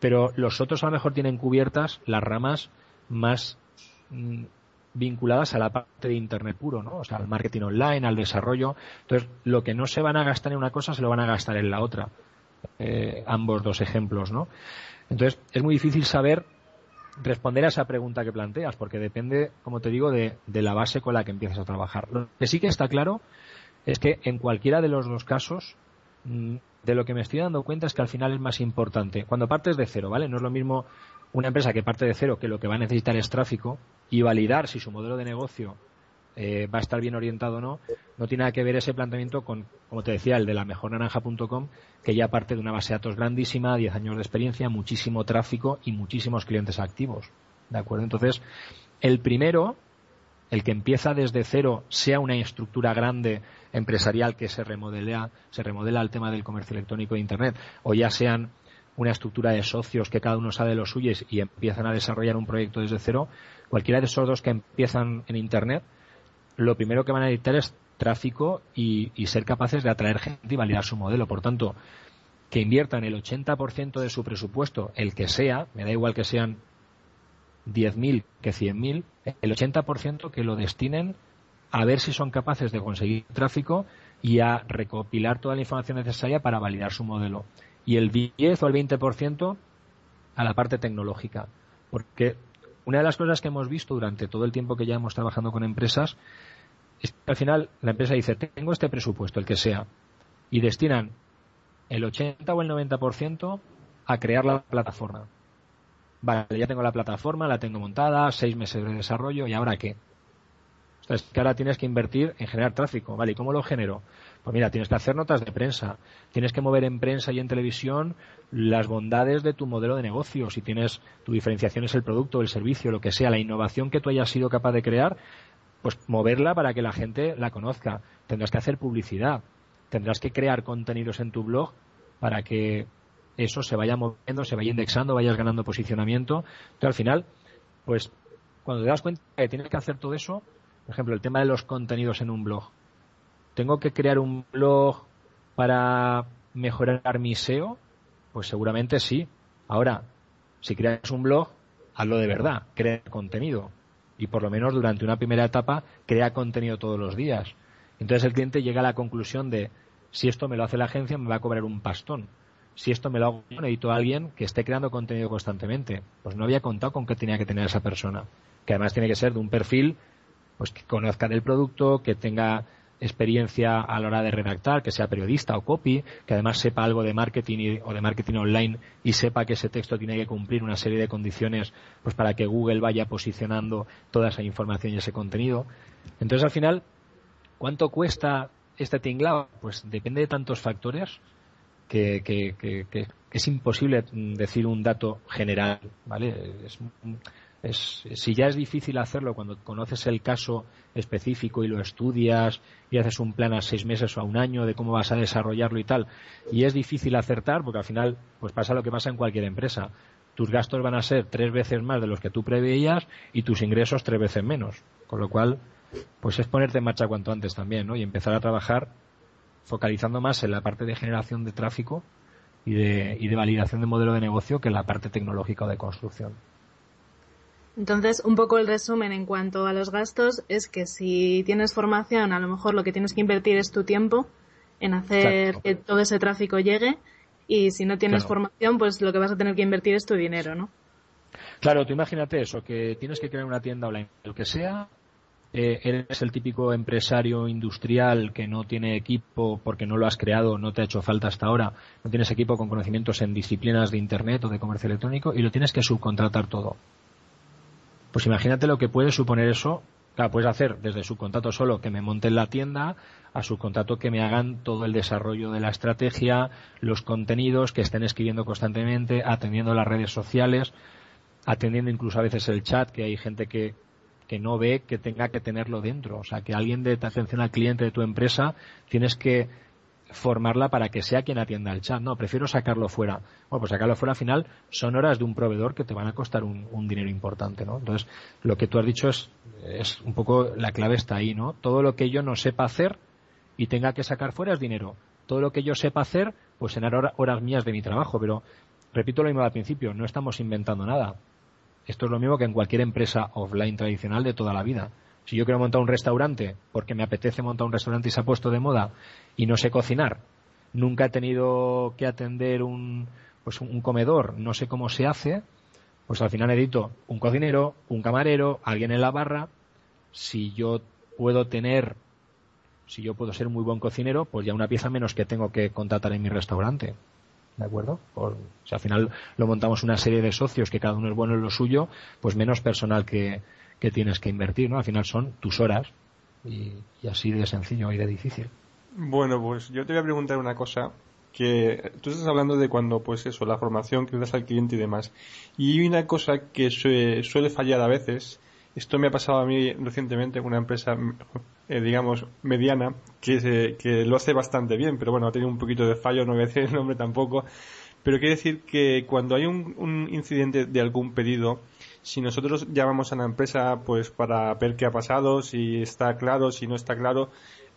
pero los otros a lo mejor tienen cubiertas las ramas más mm, vinculadas a la parte de internet puro, ¿no? O sea, al marketing online, al desarrollo. Entonces, lo que no se van a gastar en una cosa se lo van a gastar en la otra. Eh, ambos dos ejemplos, ¿no? Entonces, es muy difícil saber responder a esa pregunta que planteas, porque depende, como te digo, de, la base con la que empiezas a trabajar. Lo que sí que está claro es que en cualquiera de los dos casos, mm, de lo que me estoy dando cuenta es que al final es más importante. Cuando partes de cero, ¿vale? No es lo mismo una empresa que parte de cero que lo que va a necesitar es tráfico y validar si su modelo de negocio eh, va a estar bien orientado o no, no tiene nada que ver ese planteamiento con, como te decía, el de la mejornaranja.com, que ya parte de una base de datos grandísima, 10 años de experiencia, muchísimo tráfico y muchísimos clientes activos. ¿De acuerdo? Entonces, el primero, el que empieza desde cero, sea una estructura grande empresarial que se remodela, se remodela el tema del comercio electrónico de Internet, o ya sean una estructura de socios que cada uno sabe los suyos y empiezan a desarrollar un proyecto desde cero, cualquiera de esos dos que empiezan en Internet, lo primero que van a necesitar es tráfico y, ser capaces de atraer gente y validar su modelo. Por tanto, que inviertan el 80% de su presupuesto, el que sea, me da igual que sean 10.000 que 100.000, el 80% que lo destinen a ver si son capaces de conseguir tráfico y a recopilar toda la información necesaria para validar su modelo. Y el 10 o el 20% a la parte tecnológica. Porque una de las cosas que hemos visto durante todo el tiempo que ya hemos trabajando con empresas es que al final la empresa dice, tengo este presupuesto, el que sea, y destinan el 80 o el 90% a crear la plataforma. Vale, ya tengo la plataforma, la tengo montada, seis meses de desarrollo, ¿y ahora qué? es que ahora tienes que invertir en generar tráfico, ¿vale? ¿Y cómo lo genero? Pues mira, tienes que hacer notas de prensa, tienes que mover en prensa y en televisión las bondades de tu modelo de negocio, si tienes tu diferenciación es el producto, el servicio, lo que sea, la innovación que tú hayas sido capaz de crear, pues moverla para que la gente la conozca. Tendrás que hacer publicidad, tendrás que crear contenidos en tu blog para que eso se vaya moviendo, se vaya indexando, vayas ganando posicionamiento. Entonces, al final, pues cuando te das cuenta que tienes que hacer todo eso, por ejemplo, el tema de los contenidos en un blog. ¿Tengo que crear un blog para mejorar mi SEO? Pues seguramente sí. Ahora, si creas un blog, hazlo de verdad, crea contenido. Y por lo menos durante una primera etapa, crea contenido todos los días. Entonces el cliente llega a la conclusión de, si esto me lo hace la agencia, me va a cobrar un pastón. Si esto me lo hago yo, necesito a alguien que esté creando contenido constantemente. Pues no había contado con que tenía que tener esa persona. que además tiene que ser de un perfil pues que conozca el producto, que tenga experiencia a la hora de redactar, que sea periodista o copy, que además sepa algo de marketing o de marketing online y sepa que ese texto tiene que cumplir una serie de condiciones pues para que Google vaya posicionando toda esa información y ese contenido. Entonces al final, ¿cuánto cuesta este tinglado? Pues depende de tantos factores que, que, es imposible decir un dato general, ¿vale? Es, si ya es difícil hacerlo cuando conoces el caso específico y lo estudias y haces un plan a seis meses o a un año de cómo vas a desarrollarlo y tal, y es difícil acertar porque al final pues pasa lo que pasa en cualquier empresa. Tus gastos van a ser tres veces más de los que tú preveías y tus ingresos tres veces menos. Con lo cual, pues es ponerte en marcha cuanto antes también, ¿no? Y empezar a trabajar focalizando más en la parte de generación de tráfico y de, y de validación de modelo de negocio que en la parte tecnológica o de construcción. Entonces, un poco el resumen en cuanto a los gastos es que si tienes formación, a lo mejor lo que tienes que invertir es tu tiempo en hacer que todo ese tráfico llegue y si no tienes formación, pues lo que vas a tener que invertir es tu dinero, ¿no? Claro, tú imagínate eso, que tienes que crear una tienda online, lo que sea, eh, eres el típico empresario industrial que no tiene equipo porque no lo has creado, no te ha hecho falta hasta ahora, no tienes equipo con conocimientos en disciplinas de Internet o de comercio electrónico y lo tienes que subcontratar todo. Pues imagínate lo que puede suponer eso. Claro, puedes hacer desde subcontrato solo que me monten la tienda, a subcontrato que me hagan todo el desarrollo de la estrategia, los contenidos, que estén escribiendo constantemente, atendiendo las redes sociales, atendiendo incluso a veces el chat, que hay gente que, que no ve que tenga que tenerlo dentro. O sea, que alguien de atención al cliente de tu empresa tienes que formarla para que sea quien atienda el chat. No, prefiero sacarlo fuera. Bueno, pues sacarlo fuera al final son horas de un proveedor que te van a costar un, dinero importante, ¿no? Entonces, lo que tú has dicho es, es un poco, la clave está ahí, ¿no? Todo lo que yo no sepa hacer y tenga que sacar fuera es dinero. Todo lo que yo sepa hacer, pues serán horas mías de mi trabajo, pero repito lo mismo al principio, no estamos inventando nada. Esto es lo mismo que en cualquier empresa offline tradicional de toda la vida. Si yo quiero montar un restaurante porque me apetece montar un restaurante y se ha puesto de moda y no sé cocinar, nunca he tenido que atender un, pues un comedor, no sé cómo se hace, pues al final necesito un cocinero, un camarero, alguien en la barra. Si yo puedo tener, si yo puedo ser muy buen cocinero, pues ya una pieza menos que tengo que contratar en mi restaurante. ¿De acuerdo? Por, si al final lo montamos una serie de socios que cada uno es bueno en lo suyo, pues menos personal que, que tienes que invertir, ¿no? Al final son tus horas y, así de sencillo y de difícil. Bueno, pues yo te voy a preguntar una cosa que tú estás hablando de cuando, pues eso, la formación que das al cliente y demás. Y una cosa que suele, fallar a veces, esto me ha pasado a mí recientemente en una empresa, eh, digamos, mediana, que, que lo hace bastante bien, pero bueno, ha tenido un poquito de fallo, no voy a decir el nombre tampoco, pero quiere decir que cuando hay un, un incidente de algún pedido, si nosotros llamamos a la empresa pues para ver qué ha pasado, si está claro, si no está claro,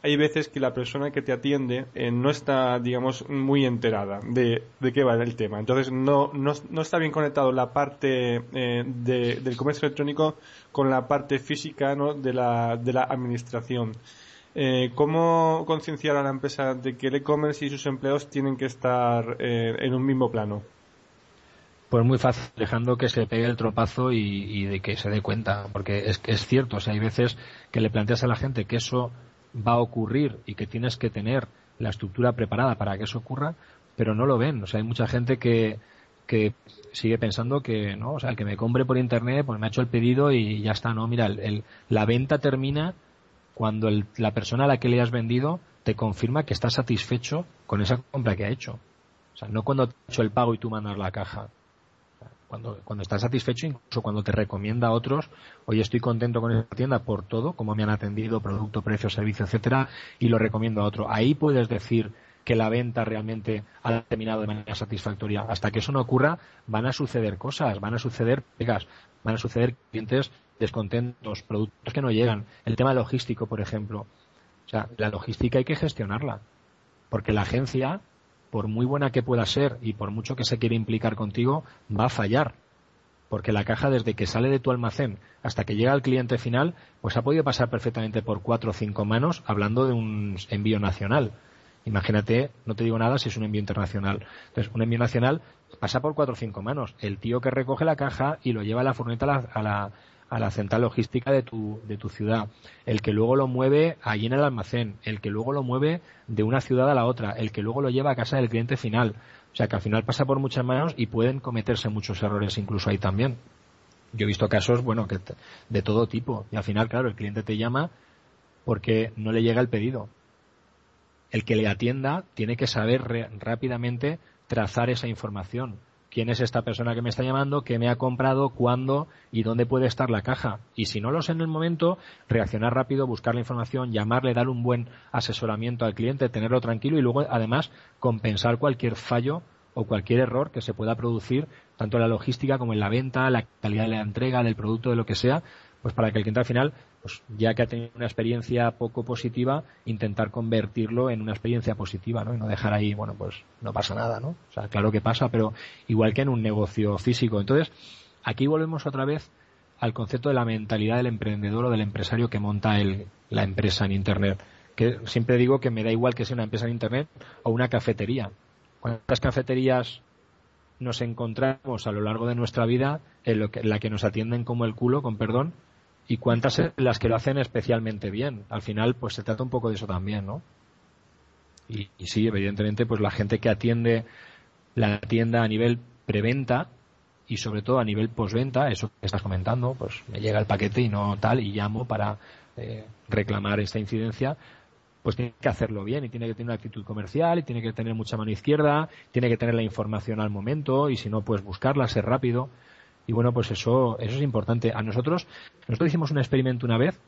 hay veces que la persona que te atiende eh, no está, digamos, muy enterada de, de, qué va el tema. Entonces no, no, no está bien conectado la parte eh, del comercio electrónico con la parte física ¿no? de, la, de la administración. Eh, ¿Cómo concienciar a la empresa de que el e-commerce y sus empleados tienen que estar en un mismo plano? Pues muy fácil, dejando que se pegue el tropazo y, de que se dé cuenta, porque es es cierto, o sea, hay veces que le planteas a la gente que eso va a ocurrir y que tienes que tener la estructura preparada para que eso ocurra, pero no lo ven, o sea, hay mucha gente que, que sigue pensando que, no, o sea, el que me compre por internet, pues me ha hecho el pedido y ya está, no, mira, el, la venta termina cuando la persona a la que le has vendido te confirma que está satisfecho con esa compra que ha hecho. O sea, no cuando te ha hecho el pago y tú mandas la caja cuando, cuando estás satisfecho, incluso cuando te recomienda a otros, hoy estoy contento con esta tienda por todo, como me han atendido, producto, precio, servicio, etcétera, y lo recomiendo a otro. Ahí puedes decir que la venta realmente ha terminado de manera satisfactoria. Hasta que eso no ocurra, van a suceder cosas, van a suceder pegas, van a suceder clientes descontentos, productos que no llegan. El tema logístico, por ejemplo. O sea, la logística hay que gestionarla. Porque la agencia por muy buena que pueda ser y por mucho que se quiera implicar contigo, va a fallar. Porque la caja desde que sale de tu almacén hasta que llega al cliente final, pues ha podido pasar perfectamente por cuatro o cinco manos hablando de un envío nacional. Imagínate, no te digo nada si es un envío internacional. Entonces, un envío nacional pasa por cuatro o cinco manos. El tío que recoge la caja y lo lleva a la furgoneta a la, a la central logística de tu, de tu ciudad, el que luego lo mueve allí en el almacén, el que luego lo mueve de una ciudad a la otra, el que luego lo lleva a casa del cliente final. O sea que al final pasa por muchas manos y pueden cometerse muchos errores incluso ahí también. Yo he visto casos, bueno, que de todo tipo. Y al final, claro, el cliente te llama porque no le llega el pedido. El que le atienda tiene que saber rápidamente trazar esa información quién es esta persona que me está llamando, qué me ha comprado, cuándo y dónde puede estar la caja. Y si no lo sé en el momento, reaccionar rápido, buscar la información, llamarle, dar un buen asesoramiento al cliente, tenerlo tranquilo y luego además compensar cualquier fallo o cualquier error que se pueda producir tanto en la logística como en la venta, la calidad de la entrega del producto, de lo que sea, pues para que el cliente al final, pues ya que ha tenido una experiencia poco positiva, intentar convertirlo en una experiencia positiva, ¿no? Y no dejar ahí, bueno, pues no pasa nada, ¿no? O sea, claro que pasa, pero igual que en un negocio físico. Entonces, aquí volvemos otra vez al concepto de la mentalidad del emprendedor o del empresario que monta el, la empresa en Internet. Que siempre digo que me da igual que sea una empresa en Internet o una cafetería. ¿Cuántas cafeterías nos encontramos a lo largo de nuestra vida en, lo que, la que nos atienden como el culo, con perdón, y cuántas las que lo hacen especialmente bien. Al final, pues se trata un poco de eso también, ¿no? Y, sí, evidentemente, pues la gente que atiende la tienda a nivel preventa y sobre todo a nivel postventa, eso que estás comentando, pues me llega el paquete y no tal, y llamo para eh, reclamar esta incidencia, pues tiene que hacerlo bien y tiene que tener una actitud comercial y tiene que tener mucha mano izquierda, tiene que tener la información al momento y si no, pues buscarla, ser rápido. Y bueno, pues eso, eso es importante. A nosotros, nosotros hicimos un experimento una vez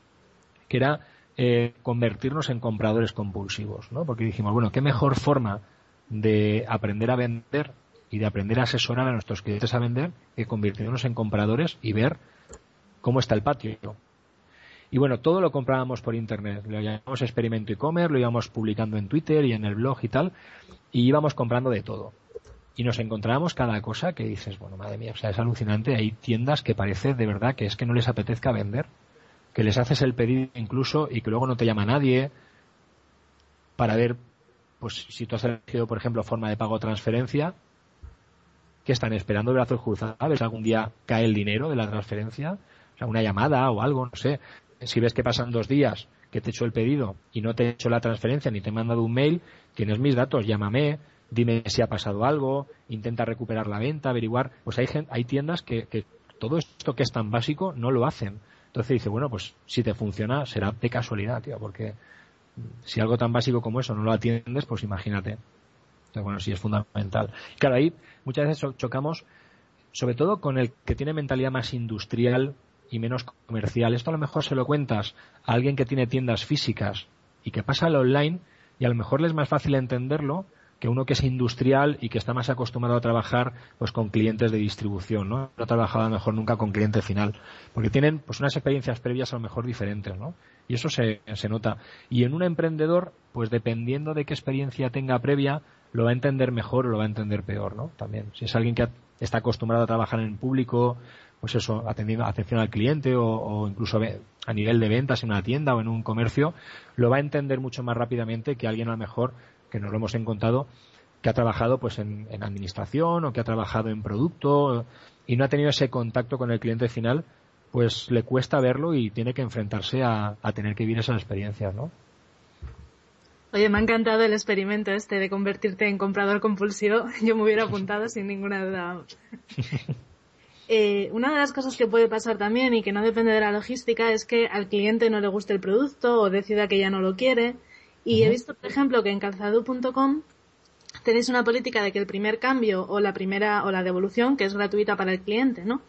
que era eh, convertirnos en compradores compulsivos, ¿no? Porque dijimos, bueno, qué mejor forma de aprender a vender y de aprender a asesorar a nuestros clientes a vender que convirtiéndonos en compradores y ver cómo está el patio. Y bueno, todo lo comprábamos por internet. Lo llamamos experimento e-commerce, lo íbamos publicando en Twitter y en el blog y tal, y íbamos comprando de todo. Y nos encontrábamos cada cosa que dices, bueno, madre mía, o sea, es alucinante. Hay tiendas que parece de verdad que es que no les apetezca vender, que les haces el pedido incluso y que luego no te llama nadie para ver, pues si tú has elegido, por ejemplo, forma de pago o transferencia, que están esperando brazos cruzados, a ver si algún día cae el dinero de la transferencia, o sea, una llamada o algo, no sé si ves que pasan dos días que te he hecho el pedido y no te he hecho la transferencia ni te he mandado un mail, tienes mis datos, llámame, dime si ha pasado algo, intenta recuperar la venta, averiguar. Pues hay, hay tiendas que, que todo esto que es tan básico no lo hacen. Entonces dice, bueno, pues si te funciona será de casualidad, tío, porque si algo tan básico como eso no lo atiendes, pues imagínate. Entonces, bueno, sí es fundamental. claro, ahí muchas veces chocamos, sobre todo con el que tiene mentalidad más industrial, y menos comercial. Esto a lo mejor se lo cuentas a alguien que tiene tiendas físicas y que pasa al online y a lo mejor le es más fácil entenderlo que uno que es industrial y que está más acostumbrado a trabajar pues con clientes de distribución, ¿no? No ha trabajado a lo mejor nunca con cliente final, porque tienen pues unas experiencias previas a lo mejor diferentes, ¿no? Y eso se, se nota. Y en un emprendedor, pues dependiendo de qué experiencia tenga previa, lo va a entender mejor o lo va a entender peor, ¿no? También. Si es alguien que está acostumbrado a trabajar en público, pues eso, atendiendo, atención al cliente o, incluso a nivel de ventas en una tienda o en un comercio, lo va a entender mucho más rápidamente que alguien a lo mejor, que nos lo hemos encontrado, que ha trabajado pues en, administración o que ha trabajado en producto y no ha tenido ese contacto con el cliente final, pues le cuesta verlo y tiene que enfrentarse a, tener que vivir esas experiencias, ¿no? Oye, me ha encantado el experimento este de convertirte en comprador compulsivo. <laughs> Yo me hubiera apuntado sin ninguna duda. <laughs> Eh, una de las cosas que puede pasar también y que no depende de la logística es que al cliente no le guste el producto o decida que ya no lo quiere. Y he visto, por ejemplo, que en calzado.com tenéis una política de que el primer cambio o la primera o la devolución, que es gratuita para el cliente, ¿no?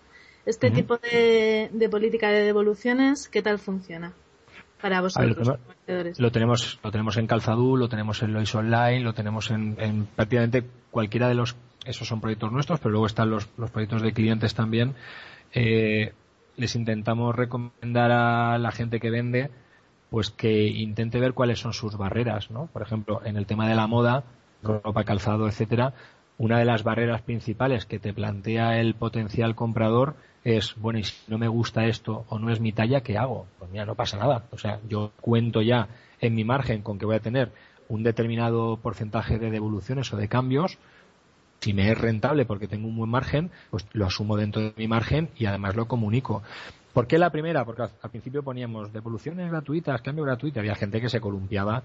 Este tipo de, política de devoluciones, ¿qué tal funciona? Para vosotros, lo, tenemos, lo tenemos en Calzadú, lo tenemos en Lois Online, lo tenemos en, en prácticamente cualquiera de los esos son proyectos nuestros, pero luego están los, los proyectos de clientes también. Eh, les intentamos recomendar a la gente que vende pues que intente ver cuáles son sus barreras, ¿no? Por ejemplo, en el tema de la moda, ropa, calzado, etcétera, una de las barreras principales que te plantea el potencial comprador es, bueno, y si no me gusta esto o no es mi talla, ¿qué hago? Pues mira, no pasa nada. O sea, yo cuento ya en mi margen con que voy a tener un determinado porcentaje de devoluciones o de cambios, si me es rentable porque tengo un buen margen, pues lo asumo dentro de mi margen y además lo comunico. ¿Por qué la primera? Porque al, principio poníamos devoluciones gratuitas, cambio gratuito. Había gente que se columpiaba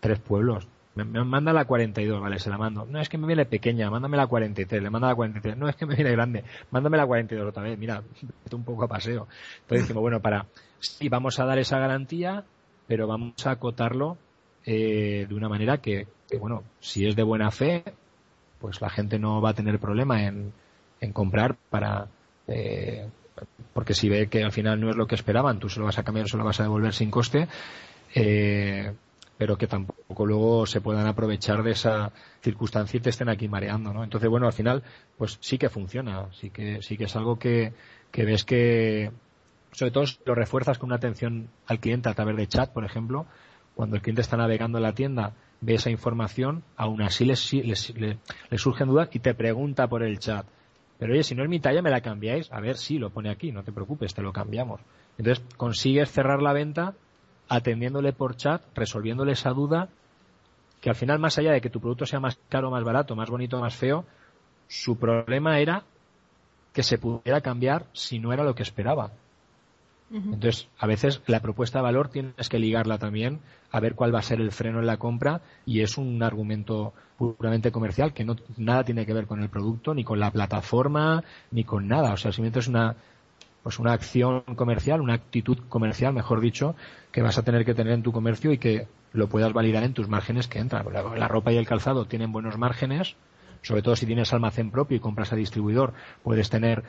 tres pueblos. Me, manda la 42, vale, se la mando. No, es que me viene pequeña, mándame la 43, le manda la 43. No, es que me viene grande, mándame la 42 otra vez. Mira, <laughs> un poco a paseo. Entonces decimos, bueno, para, sí, vamos a dar esa garantía, pero vamos a acotarlo eh, de una manera que, bueno, si es de buena fe, pues la gente no va a tener problema en, en comprar para, eh, porque si ve que al final no es lo que esperaban, tú se lo vas a cambiar, se lo vas a devolver sin coste, eh, pero que tampoco luego se puedan aprovechar de esa circunstancia y te estén aquí mareando, ¿no? Entonces, bueno, al final, pues sí que funciona, sí que, sí que es algo que, que ves que, sobre todo si lo refuerzas con una atención al cliente a través de chat, por ejemplo, cuando el cliente está navegando en la tienda, ve esa información, aún así le, le surgen dudas y te pregunta por el chat pero oye, si no es mi talla, me la cambiáis. A ver, sí, lo pone aquí, no te preocupes, te lo cambiamos. Entonces consigues cerrar la venta atendiéndole por chat, resolviéndole esa duda, que al final, más allá de que tu producto sea más caro, más barato, más bonito, más feo, su problema era que se pudiera cambiar si no era lo que esperaba. Entonces, a veces la propuesta de valor tienes que ligarla también a ver cuál va a ser el freno en la compra y es un argumento puramente comercial que no nada tiene que ver con el producto ni con la plataforma ni con nada. O sea, simplemente es una pues una acción comercial, una actitud comercial, mejor dicho, que vas a tener que tener en tu comercio y que lo puedas validar en tus márgenes que entran. La, ropa y el calzado tienen buenos márgenes, sobre todo si tienes almacén propio y compras a distribuidor, puedes tener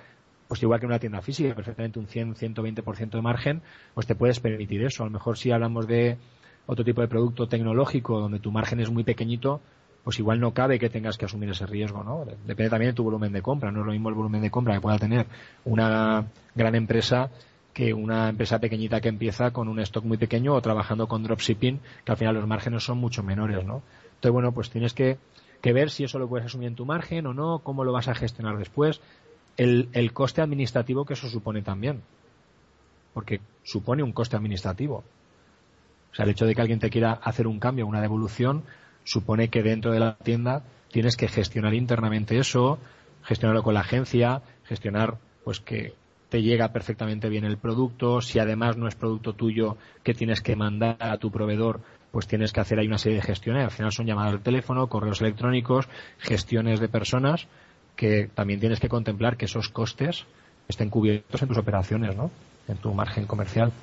pues igual que en una tienda física, perfectamente un 100, 120% de margen, pues te puedes permitir eso. A lo mejor si hablamos de otro tipo de producto tecnológico donde tu margen es muy pequeñito, pues igual no cabe que tengas que asumir ese riesgo, ¿no? Depende también de tu volumen de compra. No es lo mismo el volumen de compra que pueda tener una gran empresa que una empresa pequeñita que empieza con un stock muy pequeño o trabajando con dropshipping, que al final los márgenes son mucho menores, ¿no? Entonces, bueno, pues tienes que, que ver si eso lo puedes asumir en tu margen o no, cómo lo vas a gestionar después el, el coste administrativo que eso supone también. Porque supone un coste administrativo. O sea, el hecho de que alguien te quiera hacer un cambio, una devolución, supone que dentro de la tienda tienes que gestionar internamente eso, gestionarlo con la agencia, gestionar pues que te llega perfectamente bien el producto, si además no es producto tuyo que tienes que mandar a tu proveedor, pues tienes que hacer ahí una serie de gestiones, al final son llamadas al teléfono, correos electrónicos, gestiones de personas, que también tienes que contemplar que esos costes estén cubiertos en tus operaciones, ¿no? En tu margen comercial.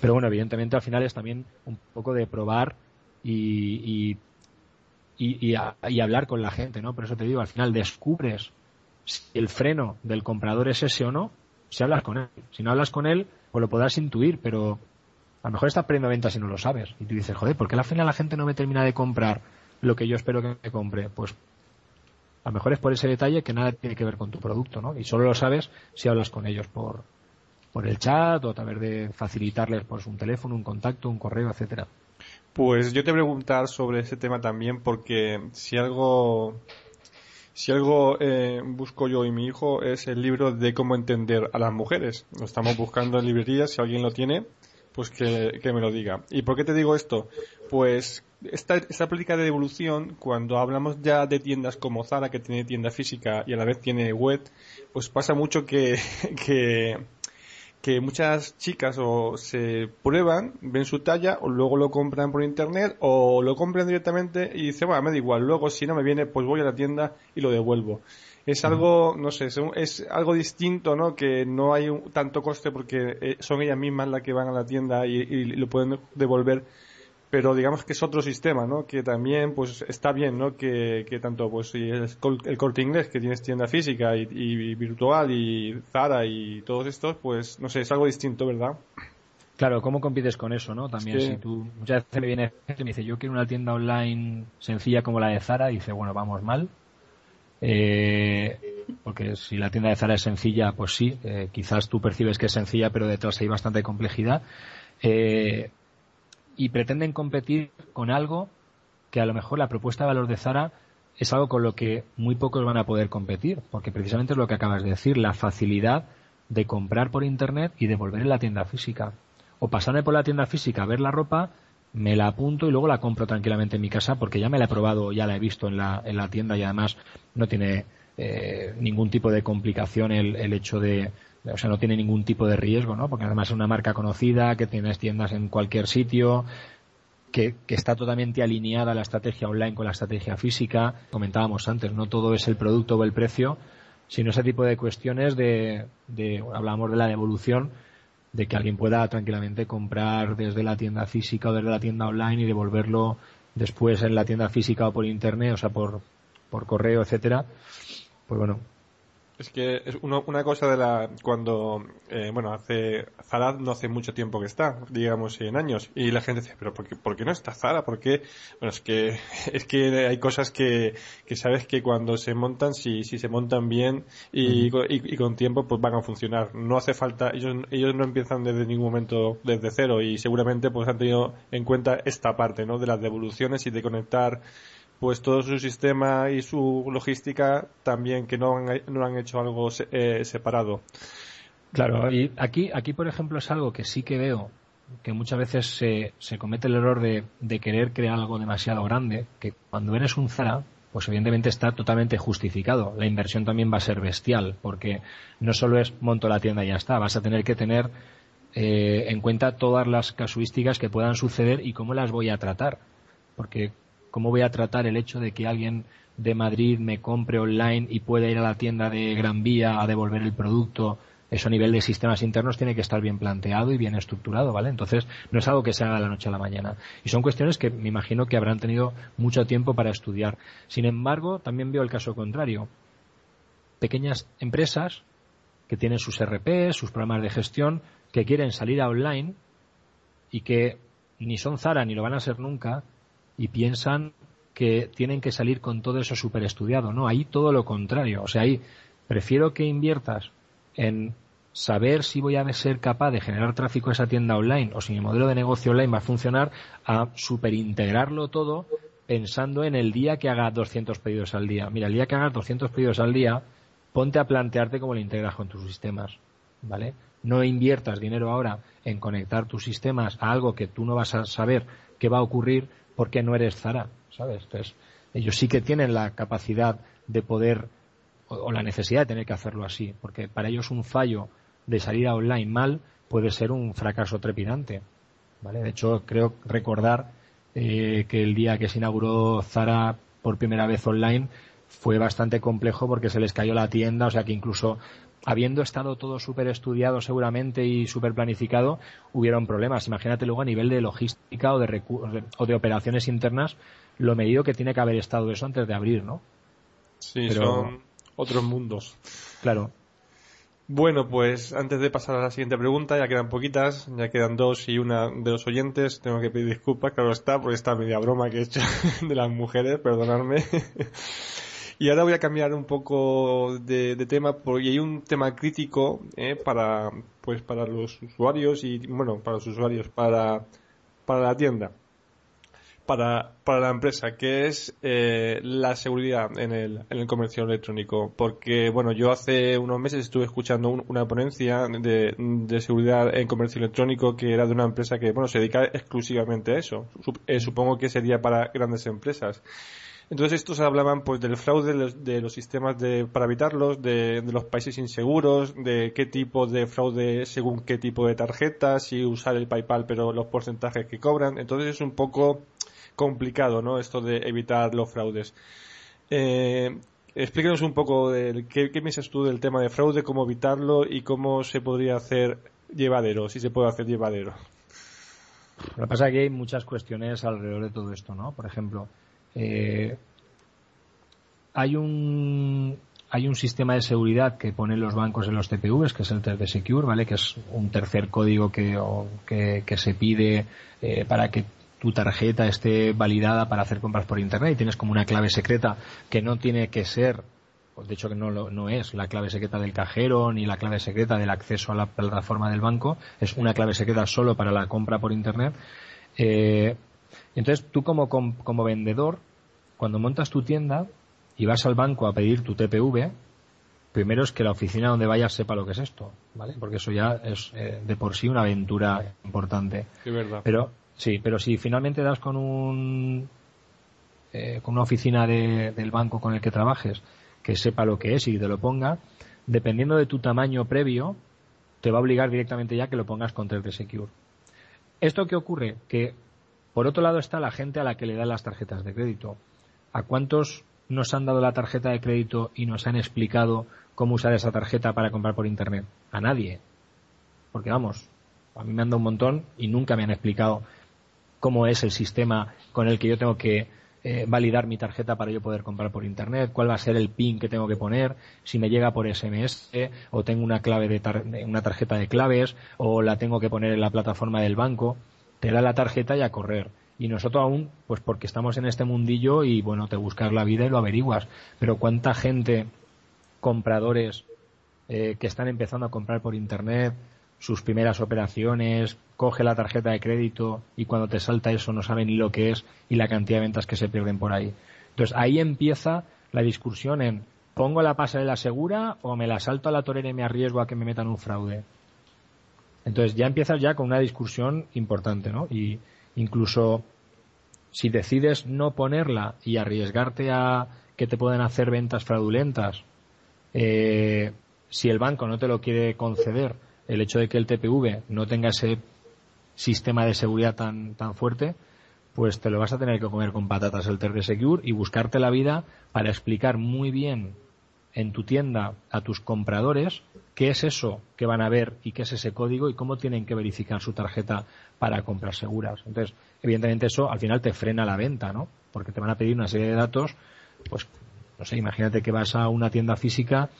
Pero bueno, evidentemente al final es también un poco de probar y, y, y, hablar con la gente, ¿no? Por eso te digo, al final descubres si el freno del comprador es ese o no, si hablas con él. Si no hablas con él, pues lo podrás intuir, pero a lo mejor estás perdiendo ventas si no lo sabes. Y tú dices, joder, ¿por qué al final la gente no me termina de comprar lo que yo espero que me compre? Pues a lo mejor es por ese detalle que nada tiene que ver con tu producto, ¿no? Y solo lo sabes si hablas con ellos por, por el chat o a través de facilitarles pues un teléfono, un contacto, un correo, etcétera. Pues yo te voy a preguntar sobre ese tema también porque si algo si algo eh, busco yo y mi hijo es el libro de cómo entender a las mujeres. Lo estamos buscando en librerías, si alguien lo tiene, pues que, que me lo diga. ¿Y por qué te digo esto? Pues esta, esta política de devolución, cuando hablamos ya de tiendas como Zara, que tiene tienda física y a la vez tiene web, pues pasa mucho que, <laughs> que, que muchas chicas o se prueban, ven su talla, o luego lo compran por internet, o lo compran directamente y dicen, bueno, me da igual, luego si no me viene, pues voy a la tienda y lo devuelvo. Es algo, no sé, es algo distinto, ¿no? Que no hay tanto coste porque eh, son ellas mismas las que van a la tienda y, y lo pueden devolver pero digamos que es otro sistema, ¿no? Que también, pues, está bien, ¿no? Que, que tanto, pues, si es el corte inglés, que tienes tienda física y, virtual y Zara y todos estos, pues, no sé, es algo distinto, ¿verdad? Claro, ¿cómo compites con eso, no? También, si tú, muchas veces me viene gente y me dice, yo quiero una tienda online sencilla como la de Zara, y dice, bueno, vamos mal. Eh, porque si la tienda de Zara es sencilla, pues sí, eh, quizás tú percibes que es sencilla, pero detrás hay bastante complejidad. Eh, y pretenden competir con algo que a lo mejor la propuesta de valor de Zara es algo con lo que muy pocos van a poder competir, porque precisamente es lo que acabas de decir, la facilidad de comprar por internet y devolver en la tienda física. O pasarme por la tienda física a ver la ropa, me la apunto y luego la compro tranquilamente en mi casa porque ya me la he probado, ya la he visto en la, en la tienda y además no tiene eh, ningún tipo de complicación el, el hecho de, o sea, no tiene ningún tipo de riesgo, ¿no? Porque además es una marca conocida, que tienes tiendas en cualquier sitio, que, está totalmente alineada la estrategia online con la estrategia física. Comentábamos antes, no todo es el producto o el precio, sino ese tipo de cuestiones de, de hablábamos de la devolución, de que alguien pueda tranquilamente comprar desde la tienda física o desde la tienda online y devolverlo después en la tienda física o por internet, o sea, por, por correo, etcétera. Pues bueno, es que es una cosa de la cuando eh, bueno hace Zara no hace mucho tiempo que está, digamos en años y la gente dice pero ¿por qué, ¿por qué no está Zara? ¿Por qué? Bueno es que <laughs> es que hay cosas que, que sabes que cuando se montan si, si se montan bien y, y, con tiempo pues van a funcionar. No hace falta ellos ellos no empiezan desde ningún momento desde cero y seguramente pues han tenido en cuenta esta parte no de las devoluciones y de conectar pues todo su sistema y su logística también que no han, no han hecho algo eh, separado. Claro, y aquí, aquí por ejemplo es algo que sí que veo que muchas veces se, se comete el error de, de querer crear algo demasiado grande, que cuando eres un Zara, pues evidentemente está totalmente justificado. La inversión también va a ser bestial, porque no solo es monto la tienda y ya está, vas a tener que tener eh, en cuenta todas las casuísticas que puedan suceder y cómo las voy a tratar. Porque ¿Cómo voy a tratar el hecho de que alguien de Madrid me compre online y pueda ir a la tienda de Gran Vía a devolver el producto? Eso a nivel de sistemas internos tiene que estar bien planteado y bien estructurado, ¿vale? Entonces, no es algo que se haga de la noche a la mañana. Y son cuestiones que me imagino que habrán tenido mucho tiempo para estudiar. Sin embargo, también veo el caso contrario. Pequeñas empresas que tienen sus RP, sus programas de gestión, que quieren salir a online y que ni son Zara ni lo van a ser nunca, y piensan que tienen que salir con todo eso súper estudiado. No, ahí todo lo contrario. O sea, ahí prefiero que inviertas en saber si voy a ser capaz de generar tráfico a esa tienda online o si mi modelo de negocio online va a funcionar a superintegrarlo todo pensando en el día que haga 200 pedidos al día. Mira, el día que hagas 200 pedidos al día, ponte a plantearte cómo lo integras con tus sistemas, ¿vale? No inviertas dinero ahora en conectar tus sistemas a algo que tú no vas a saber qué va a ocurrir porque no eres Zara, ¿sabes? Entonces, ellos sí que tienen la capacidad de poder o, la necesidad de tener que hacerlo así, porque para ellos un fallo de salir a online mal puede ser un fracaso trepidante, ¿vale? De hecho, creo recordar eh, que el día que se inauguró Zara por primera vez online fue bastante complejo porque se les cayó la tienda, o sea que incluso habiendo estado todo súper estudiado seguramente y súper planificado, hubieron problemas. Imagínate luego a nivel de logística o de, o de operaciones internas, lo medido que tiene que haber estado eso antes de abrir, ¿no? Sí, son otros mundos. Claro. Bueno, pues antes de pasar a la siguiente pregunta, ya quedan poquitas, ya quedan dos y una de los oyentes. Tengo que pedir disculpas, claro está, por esta media broma que he hecho <laughs> de las mujeres, perdonadme. Y ahora voy a cambiar un poco de, tema porque hay un tema crítico eh, para pues para los usuarios y bueno para los usuarios para para la tienda para, para la empresa, que es eh, la seguridad en el, en el comercio electrónico. Porque, bueno, yo hace unos meses estuve escuchando una ponencia de, de, seguridad en comercio electrónico que era de una empresa que, bueno, se dedica exclusivamente a eso. Eh, supongo que sería para grandes empresas. Entonces estos hablaban pues del fraude de los, sistemas de, para evitarlos, de, los países inseguros, de qué tipo de fraude según qué tipo de tarjeta, si usar el PayPal pero los porcentajes que cobran. Entonces es un poco complicado, ¿no? Esto de evitar los fraudes. Eh, explícanos un poco de, ¿qué, qué piensas tú del tema de fraude, cómo evitarlo y cómo se podría hacer llevadero, si se puede hacer llevadero. Lo que pasa es que hay muchas cuestiones alrededor de todo esto, ¿no? Por ejemplo, eh, hay un hay un sistema de seguridad que ponen los bancos en los TPVs, que es el 3D Secure, ¿vale? Que es un tercer código que, que, se pide eh, para que tu tarjeta esté validada para hacer compras por internet y tienes como una clave secreta que no tiene que ser, de hecho que no, no es la clave secreta del cajero ni la clave secreta del acceso a la plataforma del banco, es una clave secreta solo para la compra por internet. Eh, entonces, tú como, como vendedor, cuando montas tu tienda y vas al banco a pedir tu TPV, primero es que la oficina donde vayas sepa lo que es esto, ¿vale? Porque eso ya es eh, de por sí una aventura importante. Sí, verdad. Pero, sí, pero si finalmente das con un, eh, con una oficina del banco con el que trabajes que sepa lo que es y te lo ponga, dependiendo de tu tamaño previo, te va a obligar directamente ya que lo pongas con 3D Secure. ¿Esto qué ocurre? Que por otro lado está la gente a la que le dan las tarjetas de crédito. ¿A cuántos nos han dado la tarjeta de crédito y nos han explicado cómo usar esa tarjeta para comprar por Internet? A nadie. Porque vamos, a mí me han dado un montón y nunca me han explicado cómo es el sistema con el que yo tengo que eh, validar mi tarjeta para yo poder comprar por internet, cuál va a ser el PIN que tengo que poner, si me llega por SMS o tengo una clave de una tarjeta de claves o la tengo que poner en la plataforma del banco, te la tarjeta y a correr. Y nosotros aún, pues porque estamos en este mundillo y bueno, te buscas la vida y lo averiguas. Pero cuánta gente, compradores, eh, que están empezando a comprar por internet, sus primeras operaciones, coge la tarjeta de crédito y cuando te salta eso no sabe ni lo que es y la cantidad de ventas que se pierden por ahí. Entonces ahí empieza la discusión en ¿pongo la pasarela segura o me la salto a la torera y me arriesgo a que me metan un fraude? Entonces ya empiezas ya con una discusión importante, ¿no? Y incluso si decides no ponerla y arriesgarte a que te pueden hacer ventas fraudulentas, eh, si el banco no te lo quiere conceder, el hecho de que el TPV no tenga ese sistema de seguridad tan, tan fuerte, pues te lo vas a tener que comer con patatas el TRD Secure y buscarte la vida para explicar muy bien en tu tienda a tus compradores qué es eso que van a ver y qué es ese código y cómo tienen que verificar su tarjeta para compras seguras. Entonces, evidentemente eso al final te frena la venta, ¿no? Porque te van a pedir una serie de datos, pues, no sé, imagínate que vas a una tienda física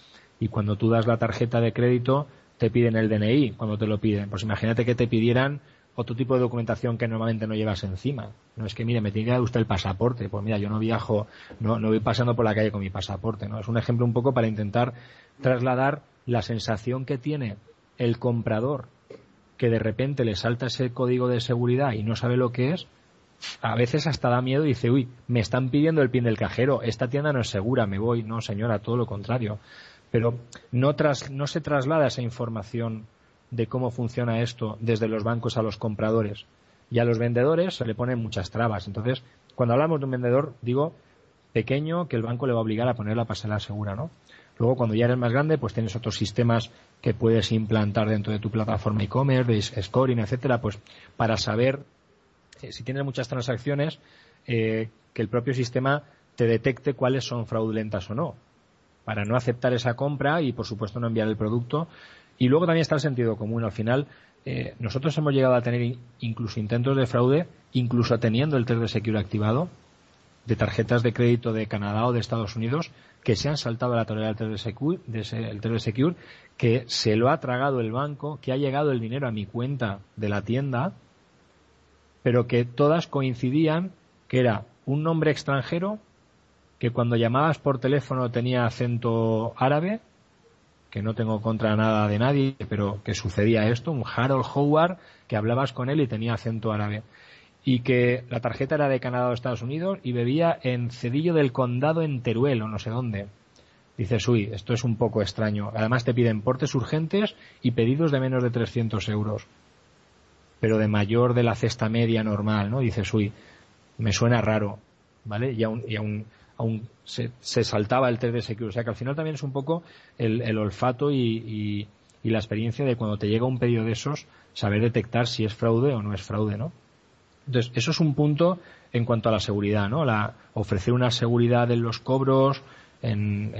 y cuando tú das la tarjeta de crédito te piden el DNI cuando te lo piden. Pues imagínate que te pidieran otro tipo de documentación que normalmente no llevas encima. No es que, mire, me tiene que dar usted el pasaporte. Pues mira, yo no viajo, no, no voy pasando por la calle con mi pasaporte, ¿no? Es un ejemplo un poco para intentar trasladar la sensación que tiene el comprador que de repente le salta ese código de seguridad y no sabe lo que es, a veces hasta da miedo y dice, uy, me están pidiendo el pin del cajero, esta tienda no es segura, me voy. No, señora, todo lo contrario. Pero no, tras, no se traslada esa información de cómo funciona esto desde los bancos a los compradores. Y a los vendedores se le ponen muchas trabas. Entonces, cuando hablamos de un vendedor, digo pequeño que el banco le va a obligar a poner la pasarela segura, ¿no? Luego, cuando ya eres más grande, pues tienes otros sistemas que puedes implantar dentro de tu plataforma e-commerce, de scoring, etcétera, pues para saber eh, si tienes muchas transacciones, eh, que el propio sistema te detecte cuáles son fraudulentas o no, para no aceptar esa compra y, por supuesto, no enviar el producto y luego también está el sentido común. Al final, eh, nosotros hemos llegado a tener incluso intentos de fraude, incluso teniendo el 3D Secure activado, de tarjetas de crédito de Canadá o de Estados Unidos, que se han saltado a la tolerancia del 3D Secure, el 3D Secure, que se lo ha tragado el banco, que ha llegado el dinero a mi cuenta de la tienda, pero que todas coincidían que era un nombre extranjero que cuando llamabas por teléfono tenía acento árabe que no tengo contra nada de nadie, pero que sucedía esto, un Harold Howard, que hablabas con él y tenía acento árabe. Y que la tarjeta era de Canadá o Estados Unidos y bebía en Cedillo del Condado en Teruel o no sé dónde. Dices, uy, esto es un poco extraño. Además te piden portes urgentes y pedidos de menos de 300 euros. Pero de mayor de la cesta media normal, ¿no? Dices, uy, me suena raro, ¿vale? Y aún, y aún aún se, saltaba el 3D Secure. O sea que al final también es un poco el, olfato y, la experiencia de cuando te llega un pedido de esos, saber detectar si es fraude o no es fraude, ¿no? Entonces, eso es un punto en cuanto a la seguridad, ¿no? La, ofrecer una seguridad en los cobros, en,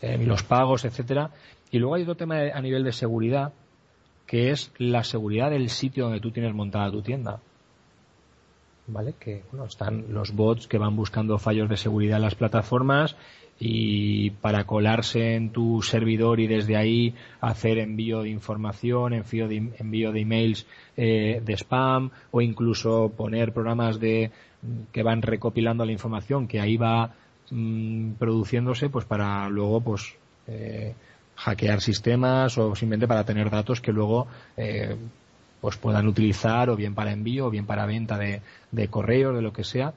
en los pagos, etcétera. Y luego hay otro tema a nivel de seguridad, que es la seguridad del sitio donde tú tienes montada tu tienda. ¿Vale? Que bueno, están los bots que van buscando fallos de seguridad en las plataformas y para colarse en tu servidor y desde ahí hacer envío de información, envío de, envío de emails eh, de spam o incluso poner programas de que van recopilando la información que ahí va mm, produciéndose pues para luego pues eh, hackear sistemas o simplemente para tener datos que luego eh, pues puedan utilizar o bien para envío o bien para venta de, de correo, de lo que sea.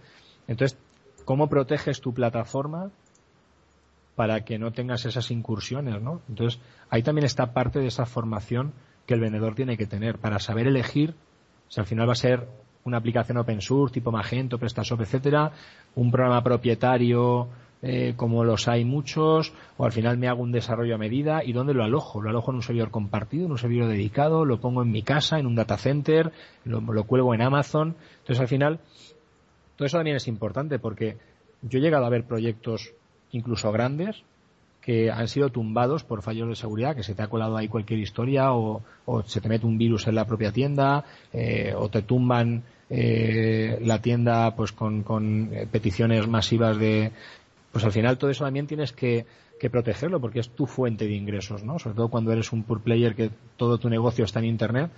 Entonces, ¿cómo proteges tu plataforma para que no tengas esas incursiones, ¿no? Entonces, ahí también está parte de esa formación que el vendedor tiene que tener para saber elegir si al final va a ser una aplicación open source tipo Magento, PrestaShop, etcétera, un programa propietario eh, como los hay muchos, o al final me hago un desarrollo a medida y dónde lo alojo. Lo alojo en un servidor compartido, en un servidor dedicado, lo pongo en mi casa, en un data center, lo, cuelgo en Amazon. Entonces al final, todo eso también es importante porque yo he llegado a ver proyectos incluso grandes que han sido tumbados por fallos de seguridad, que se te ha colado ahí cualquier historia o, se te mete un virus en la propia tienda eh, o te tumban eh, la tienda pues con, con peticiones masivas de pues al final todo eso también tienes que, protegerlo porque es tu fuente de ingresos, ¿no? Sobre todo cuando eres un pure player que todo tu negocio está en Internet.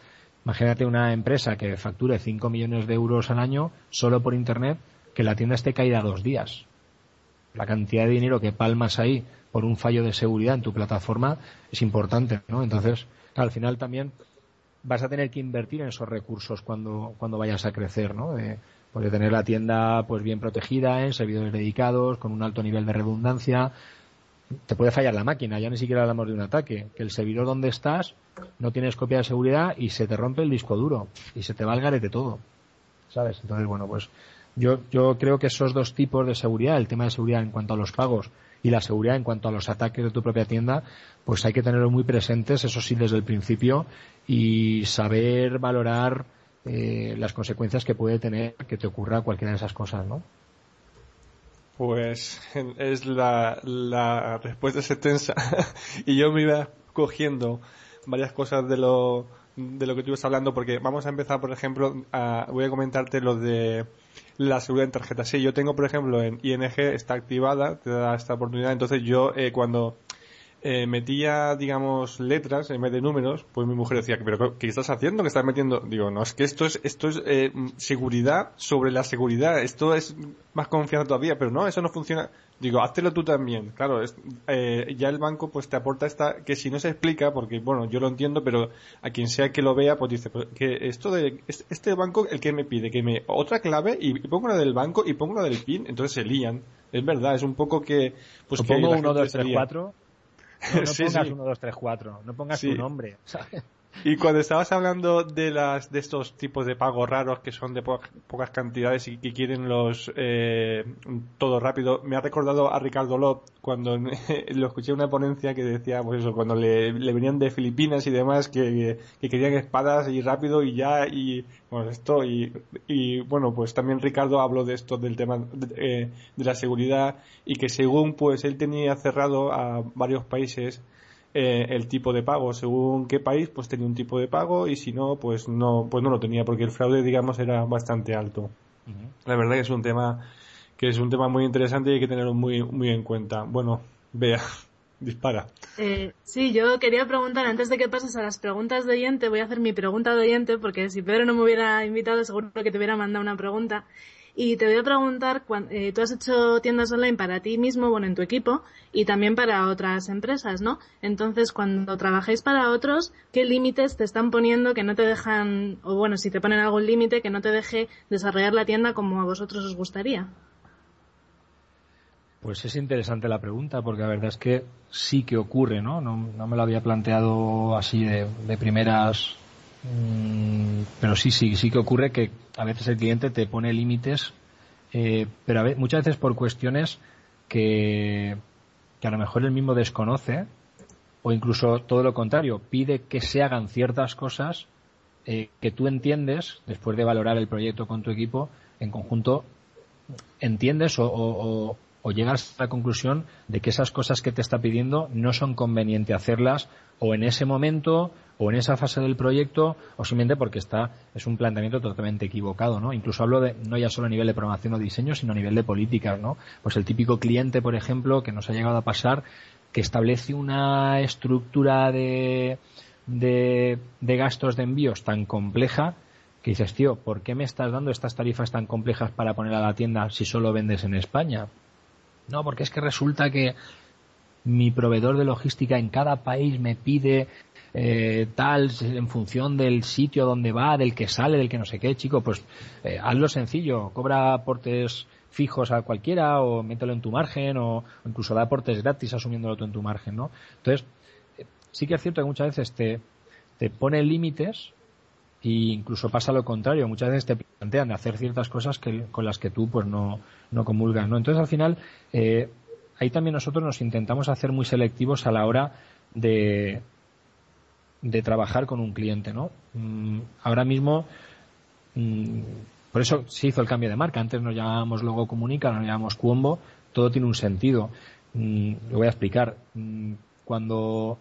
Imagínate una empresa que facture 5 millones de euros al año solo por Internet, que la tienda esté caída dos días. La cantidad de dinero que palmas ahí por un fallo de seguridad en tu plataforma es importante, ¿no? Entonces, al final también vas a tener que invertir en esos recursos cuando, cuando vayas a crecer, ¿no? Puede tener la tienda pues bien protegida en servidores dedicados, con un alto nivel de redundancia. Te puede fallar la máquina, ya ni siquiera hablamos de un ataque. Que el servidor donde estás no tienes copia de seguridad y se te rompe el disco duro y se te va el garete todo. ¿Sabes? Entonces, bueno, pues yo, yo creo que esos dos tipos de seguridad, el tema de seguridad en cuanto a los pagos y la seguridad en cuanto a los ataques de tu propia tienda, pues hay que tenerlo muy presentes, eso sí, desde el principio y saber valorar eh, las consecuencias que puede tener que te ocurra cualquiera de esas cosas, ¿no? Pues es la, la respuesta es extensa. <laughs> Y yo me iba cogiendo varias cosas de lo de lo que tú hablando porque vamos a empezar por ejemplo a, voy a comentarte lo de la seguridad en tarjetas sí yo tengo por ejemplo en ING está activada te da esta oportunidad. Entonces yo eh, cuando eh, metía, digamos, letras en vez de números, pues mi mujer decía, pero ¿qué estás haciendo? ¿Qué estás metiendo? Digo, no, es que esto es, esto es eh, seguridad sobre la seguridad, esto es más confianza todavía, pero no, eso no funciona. Digo, háztelo tú también. Claro, es, eh, ya el banco pues te aporta esta, que si no se explica, porque bueno, yo lo entiendo, pero a quien sea que lo vea, pues dice, pues, que esto de, este banco, el que me pide, que me, otra clave y, pongo la del banco y pongo la del PIN, entonces se lían. Es verdad, es un poco que, pues que pongo uno, dos, tres, cuatro no, pongas 1, 2, 3, 4, no pongas tu nombre, ¿sabes? Y cuando estabas hablando de las de estos tipos de pagos raros que son de pocas cantidades y que quieren los eh, todo rápido, me ha recordado a Ricardo Lop cuando <laughs> lo escuché en una ponencia que decía, pues eso, cuando le, venían de Filipinas y demás que, querían espadas y rápido y ya y bueno esto y, y bueno pues también Ricardo habló de esto del tema de, eh, de la seguridad y que según pues él tenía cerrado a varios países eh, el tipo de pago. Según qué país, pues tenía un tipo de pago y si no, pues no, pues no lo tenía porque el fraude, digamos, era bastante alto. La verdad que es un tema que es un tema muy interesante y hay que tenerlo muy, muy en cuenta. Bueno, vea. <laughs> Dispara. Eh, sí, yo quería preguntar, antes de que pases a las preguntas de oyente, voy a hacer mi pregunta de oyente, porque si Pedro no me hubiera invitado, seguro que te hubiera mandado una pregunta. Y te voy a preguntar, eh, tú has hecho tiendas online para ti mismo, bueno, en tu equipo, y también para otras empresas, ¿no? Entonces, cuando trabajáis para otros, ¿qué límites te están poniendo que no te dejan, o bueno, si te ponen algún límite que no te deje desarrollar la tienda como a vosotros os gustaría? Pues es interesante la pregunta, porque la verdad es que sí que ocurre, ¿no? No, me lo había planteado así de, de primeras Mm, pero sí, sí, sí que ocurre que a veces el cliente te pone límites, eh, pero a muchas veces por cuestiones que, a lo mejor él mismo desconoce, o incluso todo lo contrario, pide que se hagan ciertas cosas eh, que tú entiendes, después de valorar el proyecto con tu equipo, en conjunto, entiendes o, o llegas a la conclusión de que esas cosas que te está pidiendo no son conveniente hacerlas o en ese momento o en esa fase del proyecto o simplemente porque está es un planteamiento totalmente equivocado, ¿no? Incluso hablo de no ya solo a nivel de programación o diseño, sino a nivel de políticas, ¿no? Pues el típico cliente, por ejemplo, que nos ha llegado a pasar que establece una estructura de de, de gastos de envíos tan compleja que dices, tío, ¿por qué me estás dando estas tarifas tan complejas para poner a la tienda si solo vendes en España? No, porque es que resulta que mi proveedor de logística en cada país me pide eh, tal en función del sitio donde va, del que sale, del que no sé qué, chico, pues eh, hazlo sencillo, cobra aportes fijos a cualquiera o mételo en tu margen o, incluso da aportes gratis asumiéndolo tú en tu margen, ¿no? Entonces, eh, sí que es cierto que muchas veces te, te pone límites e incluso pasa lo contrario, muchas veces te plantean de hacer ciertas cosas que, con las que tú pues no, no comulgas, ¿no? Entonces al final, eh, ahí también nosotros nos intentamos hacer muy selectivos a la hora de, de trabajar con un cliente, ¿no? Mm, ahora mismo, mm, por eso se hizo el cambio de marca. Antes nos llamábamos Logo Comunica, nos llamamos Cuombo. Todo tiene un sentido. Mm, lo voy a explicar. Cuando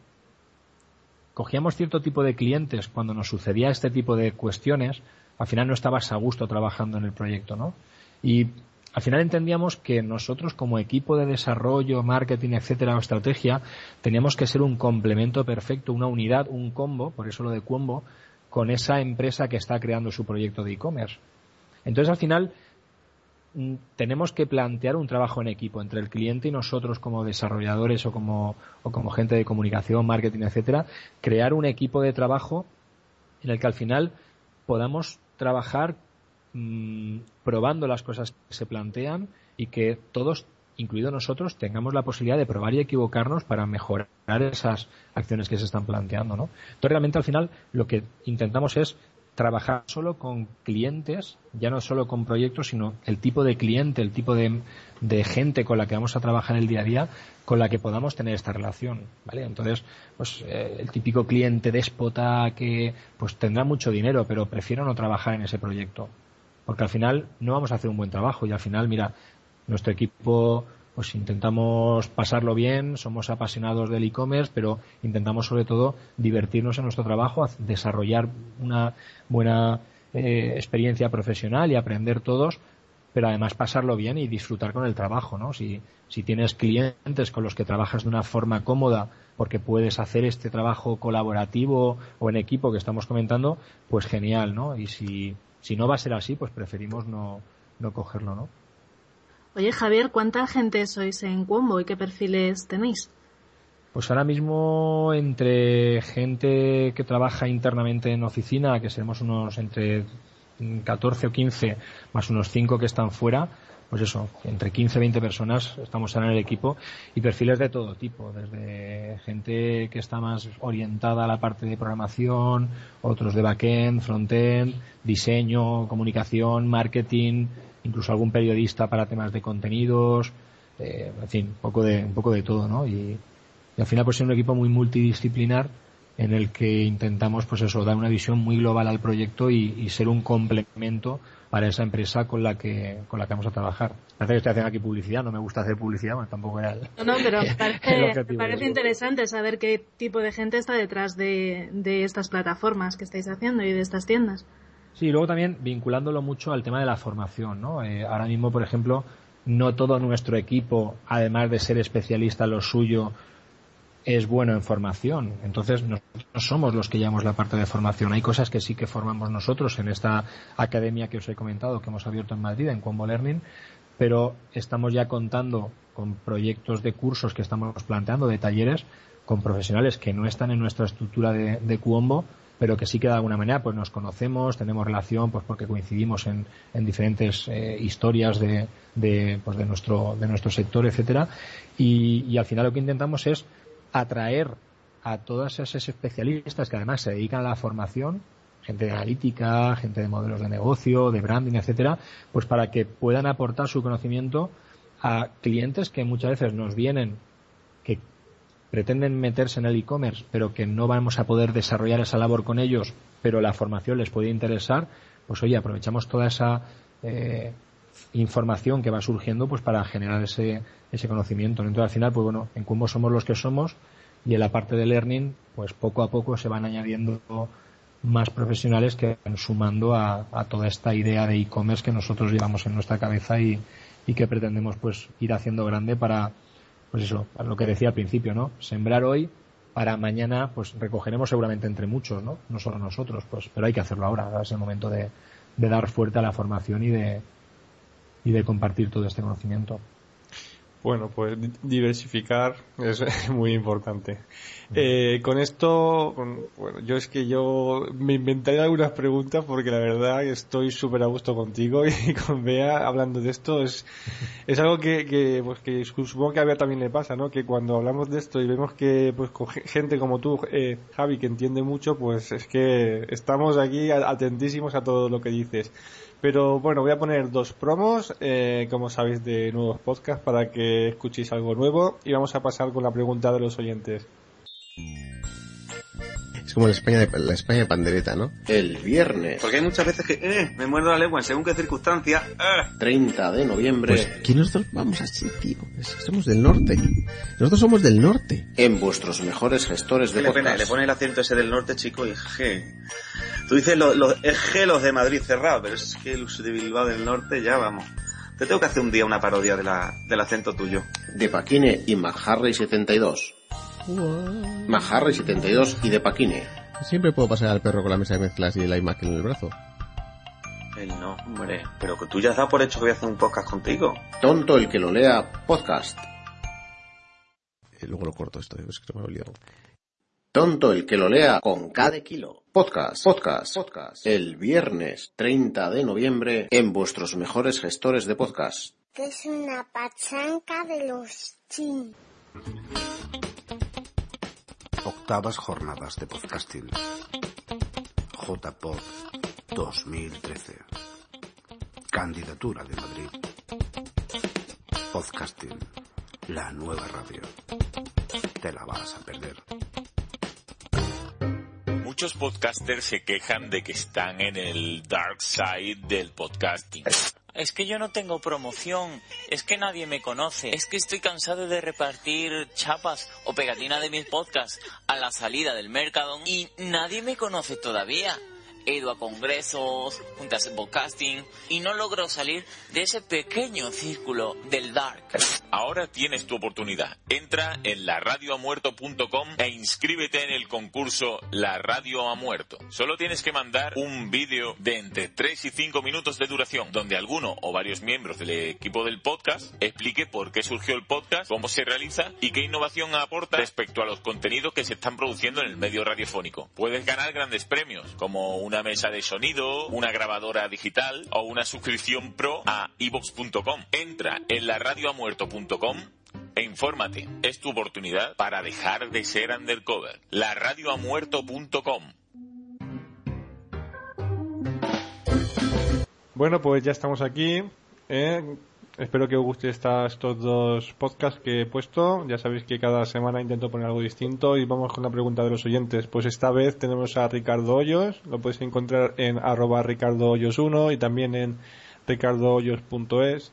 cogíamos cierto tipo de clientes, cuando nos sucedía este tipo de cuestiones, al final no estabas a gusto trabajando en el proyecto, ¿no? Y al final entendíamos que nosotros como equipo de desarrollo, marketing, etcétera, o estrategia, teníamos que ser un complemento perfecto, una unidad, un combo, por eso lo de combo, con esa empresa que está creando su proyecto de e-commerce. Entonces al final tenemos que plantear un trabajo en equipo entre el cliente y nosotros como desarrolladores o como, gente de comunicación, marketing, etcétera, crear un equipo de trabajo en el que al final podamos trabajar Mm, probando las cosas que se plantean y que todos, incluidos nosotros, tengamos la posibilidad de probar y equivocarnos para mejorar esas acciones que se están planteando, ¿no? Entonces realmente al final lo que intentamos es trabajar solo con clientes, ya no solo con proyectos, sino el tipo de cliente, el tipo de, gente con la que vamos a trabajar el día a día, con la que podamos tener esta relación, ¿vale? Entonces, pues eh, el típico cliente déspota que pues tendrá mucho dinero, pero prefiero no trabajar en ese proyecto porque al final no vamos a hacer un buen trabajo y al final, mira, nuestro equipo pues intentamos pasarlo bien, somos apasionados del e-commerce, pero intentamos sobre todo divertirnos en nuestro trabajo, desarrollar una buena eh, experiencia profesional y aprender todos, pero además pasarlo bien y disfrutar con el trabajo, ¿no? Si, si tienes clientes con los que trabajas de una forma cómoda porque puedes hacer este trabajo colaborativo o en equipo que estamos comentando, pues genial, ¿no? Y si si no va a ser así, pues preferimos no, no cogerlo, ¿no? Oye, Javier, ¿cuánta gente sois en Cuombo y qué perfiles tenéis? Pues ahora mismo entre gente que trabaja internamente en oficina, que seremos unos entre 14 o 15, más unos 5 que están fuera, pues eso, entre 15 y 20 personas estamos en el equipo y perfiles de todo tipo, desde gente que está más orientada a la parte de programación, otros de backend, frontend, diseño, comunicación, marketing, incluso algún periodista para temas de contenidos, eh, en fin, un poco de, un poco de todo, ¿no? Y, al final pues es un equipo muy multidisciplinar en el que intentamos pues eso, dar una visión muy global al proyecto y ser un complemento para esa empresa con la que con la que vamos a trabajar. Parece que estoy haciendo aquí publicidad, no me gusta hacer publicidad, bueno, tampoco era No, no, pero <laughs> parece, parece interesante saber qué tipo de gente está detrás de, de estas plataformas que estáis haciendo y de estas tiendas. Sí, y luego también vinculándolo mucho al tema de la formación, ¿no? Eh, ahora mismo, por ejemplo, no todo nuestro equipo, además de ser especialista en lo suyo, es bueno en formación. Entonces, nosotros somos los que llevamos la parte de formación. Hay cosas que sí que formamos nosotros en esta academia que os he comentado, que hemos abierto en Madrid, en Combo Learning, pero estamos ya contando con proyectos de cursos que estamos planteando, de talleres, con profesionales que no están en nuestra estructura de, Cuombo, pero que sí que de alguna manera pues nos conocemos, tenemos relación, pues porque coincidimos en, en diferentes eh, historias de, de, pues de nuestro, de nuestro sector, etcétera, y al final lo que intentamos es atraer a todos esos especialistas que además se dedican a la formación, gente de analítica, gente de modelos de negocio, de branding, etcétera, pues para que puedan aportar su conocimiento a clientes que muchas veces nos vienen que pretenden meterse en el e-commerce, pero que no vamos a poder desarrollar esa labor con ellos, pero la formación les puede interesar, pues oye, aprovechamos toda esa eh, información que va surgiendo pues para generar ese, ese conocimiento. Entonces al final, pues bueno, en cómo somos los que somos y en la parte de learning, pues poco a poco se van añadiendo más profesionales que van sumando a, toda esta idea de e-commerce que nosotros llevamos en nuestra cabeza y, y, que pretendemos pues ir haciendo grande para, pues eso, lo que decía al principio, ¿no? Sembrar hoy para mañana, pues recogeremos seguramente entre muchos, ¿no? No solo nosotros, pues, pero hay que hacerlo ahora, ahora es el momento de, de dar fuerte a la formación y de, y de compartir todo este conocimiento. Bueno, pues diversificar es <laughs> muy importante. Eh, con esto, bueno, yo es que yo me inventaré algunas preguntas porque la verdad estoy súper a gusto contigo <laughs> y con Bea hablando de esto es, es algo que, que, pues que supongo que a Bea también le pasa, ¿no? Que cuando hablamos de esto y vemos que pues con gente como tú, eh, Javi, que entiende mucho, pues es que estamos aquí atentísimos a todo lo que dices. Pero bueno, voy a poner dos promos, eh, como sabéis, de nuevos podcasts para que escuchéis algo nuevo y vamos a pasar con la pregunta de los oyentes. Como la España de, la España de pandereta, ¿no? El viernes. Porque hay muchas veces que, eh, me muerdo la lengua en según qué circunstancia. Eh. 30 de noviembre. Pues que nosotros vamos así, tío. Somos del norte. Nosotros somos del norte. En vuestros mejores gestores de le, podcast. pone, le pone el acento ese del norte, chico, y G. Tú dices los, los, es G los de Madrid cerrado, pero es que los de Bilbao del norte ya vamos. Te tengo que hacer un día una parodia de la, del acento tuyo. De Paquine y McHarley 72. McHarley 72 y de Paquine. Siempre puedo pasar al perro con la mesa de mezclas y el iMac en el brazo. Él no, hombre. Pero que tú ya has dado por hecho que voy a hacer un podcast contigo. Tonto el que lo lea podcast. Y luego lo corto esto, es que me he olvidado. Tonto el que lo lea con cada kilo. Podcast, podcast, podcast. El viernes 30 de noviembre en vuestros mejores gestores de podcast. Que es una pachanca de los chin. Octavas jornadas de podcasting. JPod 2013. Candidatura de Madrid. Podcasting. La nueva radio. Te la vas a perder. Muchos podcasters se quejan de que están en el dark side del podcasting. Es que yo no tengo promoción, es que nadie me conoce, es que estoy cansado de repartir chapas o pegatina de mis podcasts a la salida del Mercadon y nadie me conoce todavía. He ido a congresos, juntas de podcasting y no logro salir de ese pequeño círculo del dark. Ahora tienes tu oportunidad. Entra en laradioamuerto.com e inscríbete en el concurso La Radio ha Muerto. Solo tienes que mandar un vídeo de entre 3 y 5 minutos de duración, donde alguno o varios miembros del equipo del podcast explique por qué surgió el podcast, cómo se realiza y qué innovación aporta respecto a los contenidos que se están produciendo en el medio radiofónico. Puedes ganar grandes premios, como una mesa de sonido, una grabadora digital o una suscripción pro a ivox.com. Entra en laradioamuerto.com e infórmate. Es tu oportunidad para dejar de ser undercover. Laradioamuerto.com Bueno, pues ya estamos aquí. ¿eh? Espero que os guste estos dos podcasts que he puesto. Ya sabéis que cada semana intento poner algo distinto y vamos con la pregunta de los oyentes. Pues esta vez tenemos a Ricardo Hoyos. Lo podéis encontrar en arroba Ricardo Hoyos 1 y también en ricardohoyos.es.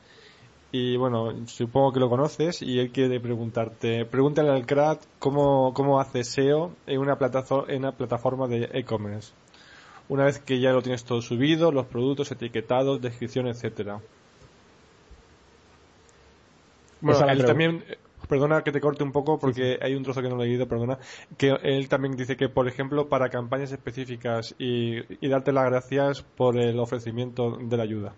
Y bueno, supongo que lo conoces y él quiere preguntarte, pregúntale al crack cómo, cómo hace SEO en una, plataforma, en una plataforma de e-commerce. Una vez que ya lo tienes todo subido, los productos etiquetados, descripción, etcétera. Bueno, él también, eh, perdona que te corte un poco porque hay un trozo que no lo he leído, perdona, que él también dice que, por ejemplo, para campañas específicas y, y darte las gracias por el ofrecimiento de la ayuda.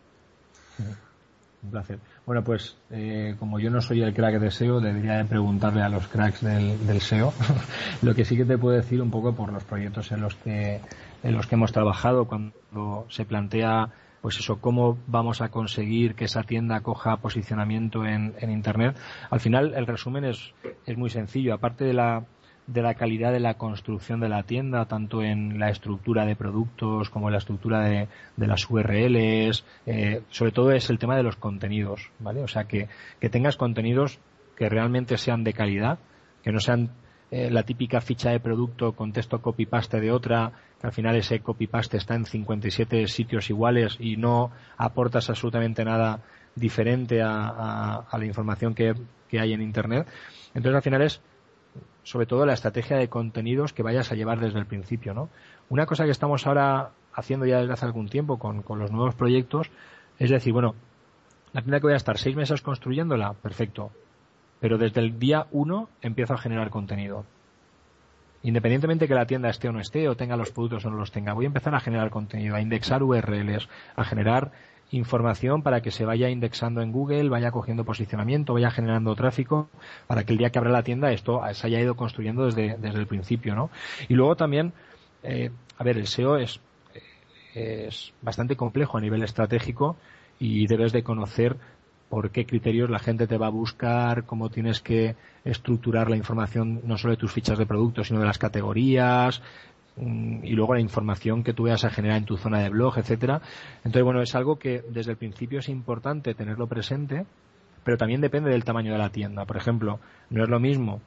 Un placer. Bueno, pues eh, como yo no soy el crack de SEO, debería de preguntarle a los cracks del, del SEO. <laughs> Lo que sí que te puedo decir un poco por los proyectos en los que en los que hemos trabajado cuando se plantea pues eso, cómo vamos a conseguir que esa tienda coja posicionamiento en, en Internet. Al final, el resumen es, es muy sencillo. Aparte de la, de la calidad de la construcción de la tienda, tanto en la estructura de productos como en la estructura de, de las URLs, eh, sobre todo es el tema de los contenidos, ¿vale? O sea, que, que tengas contenidos que realmente sean de calidad, que no sean eh, la típica ficha de producto con texto copy-paste de otra, que al final ese copy-paste está en 57 sitios iguales y no aportas absolutamente nada diferente a, la información que, hay en Internet. Entonces al final es sobre todo la estrategia de contenidos que vayas a llevar desde el principio, ¿no? Una cosa que estamos ahora haciendo ya desde hace algún tiempo con, con los nuevos proyectos es decir, bueno, la tienda que voy a estar seis meses construyéndola, perfecto, pero desde el día uno empiezo a generar contenido. Independientemente que la tienda esté o no esté, o tenga los productos o no los tenga, voy a empezar a generar contenido, a indexar URLs, a generar información para que se vaya indexando en Google, vaya cogiendo posicionamiento, vaya generando tráfico, para que el día que abra la tienda esto se haya ido construyendo desde, desde el principio, ¿no? Y luego también, eh, a ver, el SEO es, es bastante complejo a nivel estratégico y debes de conocer por qué criterios la gente te va a buscar, cómo tienes que estructurar la información no solo de tus fichas de productos, sino de las categorías, mm, y luego la información que tú veas a generar en tu zona de blog, etcétera. Entonces, bueno, es algo que desde el principio es importante tenerlo presente, pero también depende del tamaño de la tienda. Por ejemplo, no es lo mismo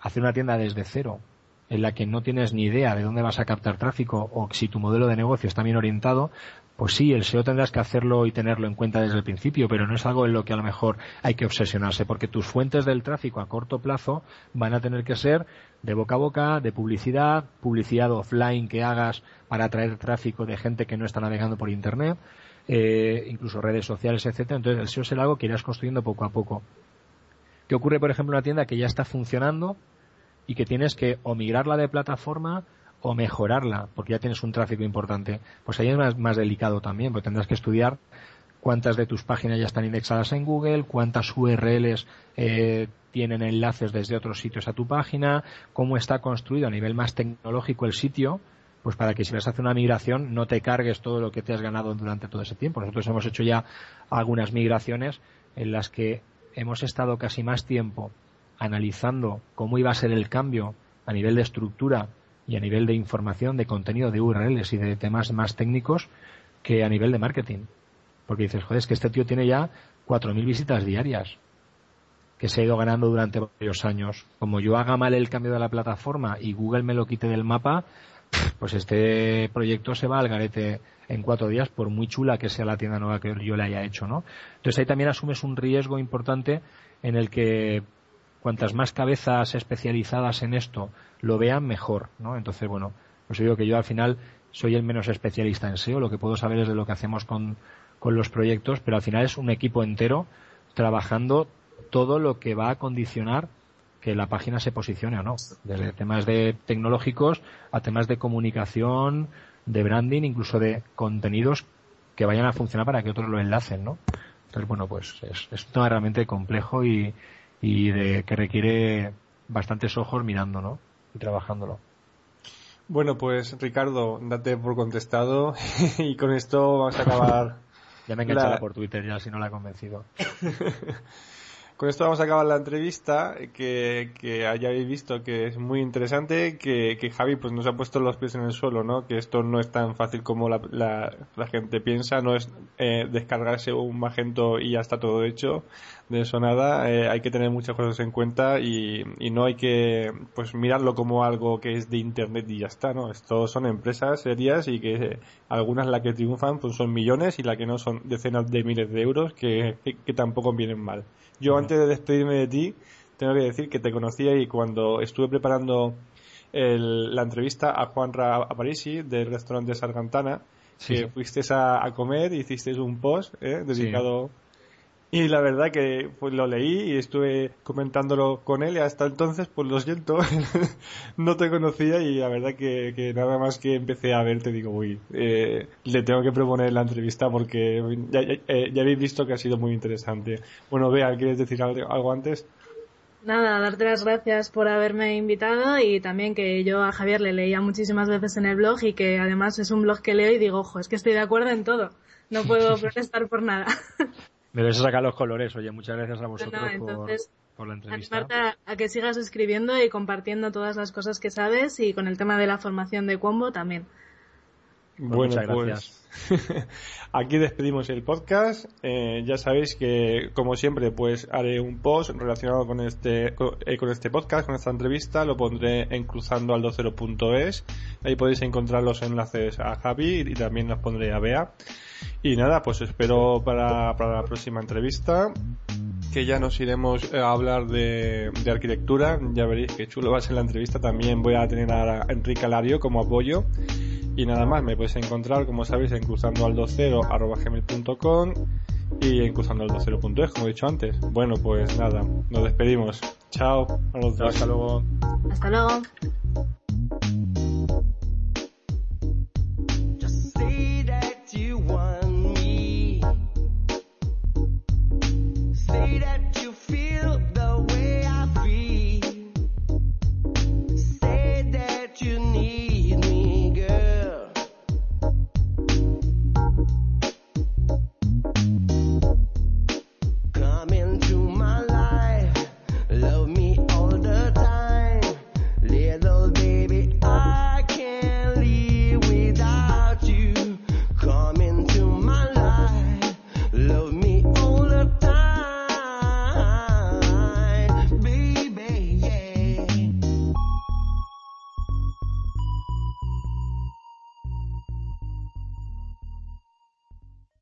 hacer una tienda desde cero en la que no tienes ni idea de dónde vas a captar tráfico o si tu modelo de negocio está bien orientado, pues sí, el SEO tendrás que hacerlo y tenerlo en cuenta desde el principio, pero no es algo en lo que a lo mejor hay que obsesionarse, porque tus fuentes del tráfico a corto plazo van a tener que ser de boca a boca, de publicidad, publicidad offline que hagas para atraer tráfico de gente que no está navegando por Internet, eh, incluso redes sociales, etcétera. Entonces el SEO es algo que irás construyendo poco a poco. ¿Qué ocurre, por ejemplo, en una tienda que ya está funcionando y que tienes que o migrarla de plataforma o mejorarla, porque ya tienes un tráfico importante, pues ahí es más, delicado también, porque tendrás que estudiar cuántas de tus páginas ya están indexadas en Google, cuántas URLs eh, tienen enlaces desde otros sitios a tu página, cómo está construido a nivel más tecnológico el sitio, pues para que si vas a hacer una migración no te cargues todo lo que te has ganado durante todo ese tiempo. Nosotros hemos hecho ya algunas migraciones en las que hemos estado casi más tiempo analizando cómo iba a ser el cambio a nivel de estructura y a nivel de información, de contenido, de URLs y de temas más técnicos que a nivel de marketing. Porque dices, joder, es que este tío tiene ya 4.000 visitas diarias que se ha ido ganando durante varios años. Como yo haga mal el cambio de la plataforma y Google me lo quite del mapa, pues este proyecto se va al garete en cuatro días, por muy chula que sea la tienda nueva que yo le haya hecho, ¿no? Entonces ahí también asumes un riesgo importante en el que cuantas más cabezas especializadas en esto lo vean, mejor, ¿no? Entonces, bueno, pues digo que yo al final soy el menos especialista en SEO, lo que puedo saber es de lo que hacemos con, con los proyectos, pero al final es un equipo entero trabajando todo lo que va a condicionar que la página se posicione o no, desde temas de tecnológicos a temas de comunicación, de branding, incluso de contenidos que vayan a funcionar para que otros lo enlacen, ¿no? Entonces, bueno, pues es, es un tema realmente complejo y, y de que requiere bastantes ojos mirando, ¿no? Y trabajándolo. Bueno, pues Ricardo, date por contestado <laughs> y con esto vamos a acabar. <laughs> ya me he enganchado por Twitter ya si no la he convencido. <laughs> Con esto vamos a acabar la entrevista, que, que hayáis visto que es muy interesante, que, que, Javi pues nos ha puesto los pies en el suelo, ¿no? Que esto no es tan fácil como la, la, gente piensa, no es eh, descargarse un Magento y ya está todo hecho, de eso nada, eh, hay que tener muchas cosas en cuenta y, y no hay que pues mirarlo como algo que es de internet y ya está, ¿no? Esto son empresas serias y que algunas las que triunfan pues son millones y las que no son decenas de miles de euros que, que tampoco vienen mal. Yo antes de despedirme de ti, tengo que decir que te conocía y cuando estuve preparando la entrevista a Juan Ra Aparici del restaurante Sargantana, que fuiste a, comer, hiciste un post eh, dedicado y la verdad que pues lo leí y estuve comentándolo con él y hasta entonces pues lo siento, <laughs> no te conocía y la verdad que, nada más que empecé a verte digo, uy, eh, le tengo que proponer la entrevista porque ya, eh, ya, habéis visto que ha sido muy interesante. Bueno, Bea, ¿quieres decir algo, antes? Nada, darte las gracias por haberme invitado y también que yo a Javier le leía muchísimas veces en el blog y que además es un blog que leo y digo, ojo, es que estoy de acuerdo en todo. No puedo <laughs> protestar por nada. <laughs> Me ves a sacar los colores. Oye, muchas gracias a vosotros por, la entrevista. A, a que sigas escribiendo y compartiendo todas las cosas que sabes y con el tema de la formación de Combo también. Pues bueno, muchas gracias. Pues <laughs> aquí despedimos el podcast. Eh, ya sabéis que, como siempre, pues haré un post relacionado con este eh, con este podcast, con esta entrevista. Lo pondré en cruzando al 20.es. Ahí podéis encontrar los enlaces a Javi y también los pondré a Bea. Y nada, pues espero para, la próxima entrevista que ya nos iremos a hablar de, arquitectura. Ya veréis que chulo va a ser la entrevista. También voy a tener a Enrique Alario como apoyo. Y nada más, me podéis encontrar, como sabéis, en cruzando al y en cruzando al como he dicho antes. Bueno, pues nada, nos despedimos. Chao. Hasta luego. Hasta luego.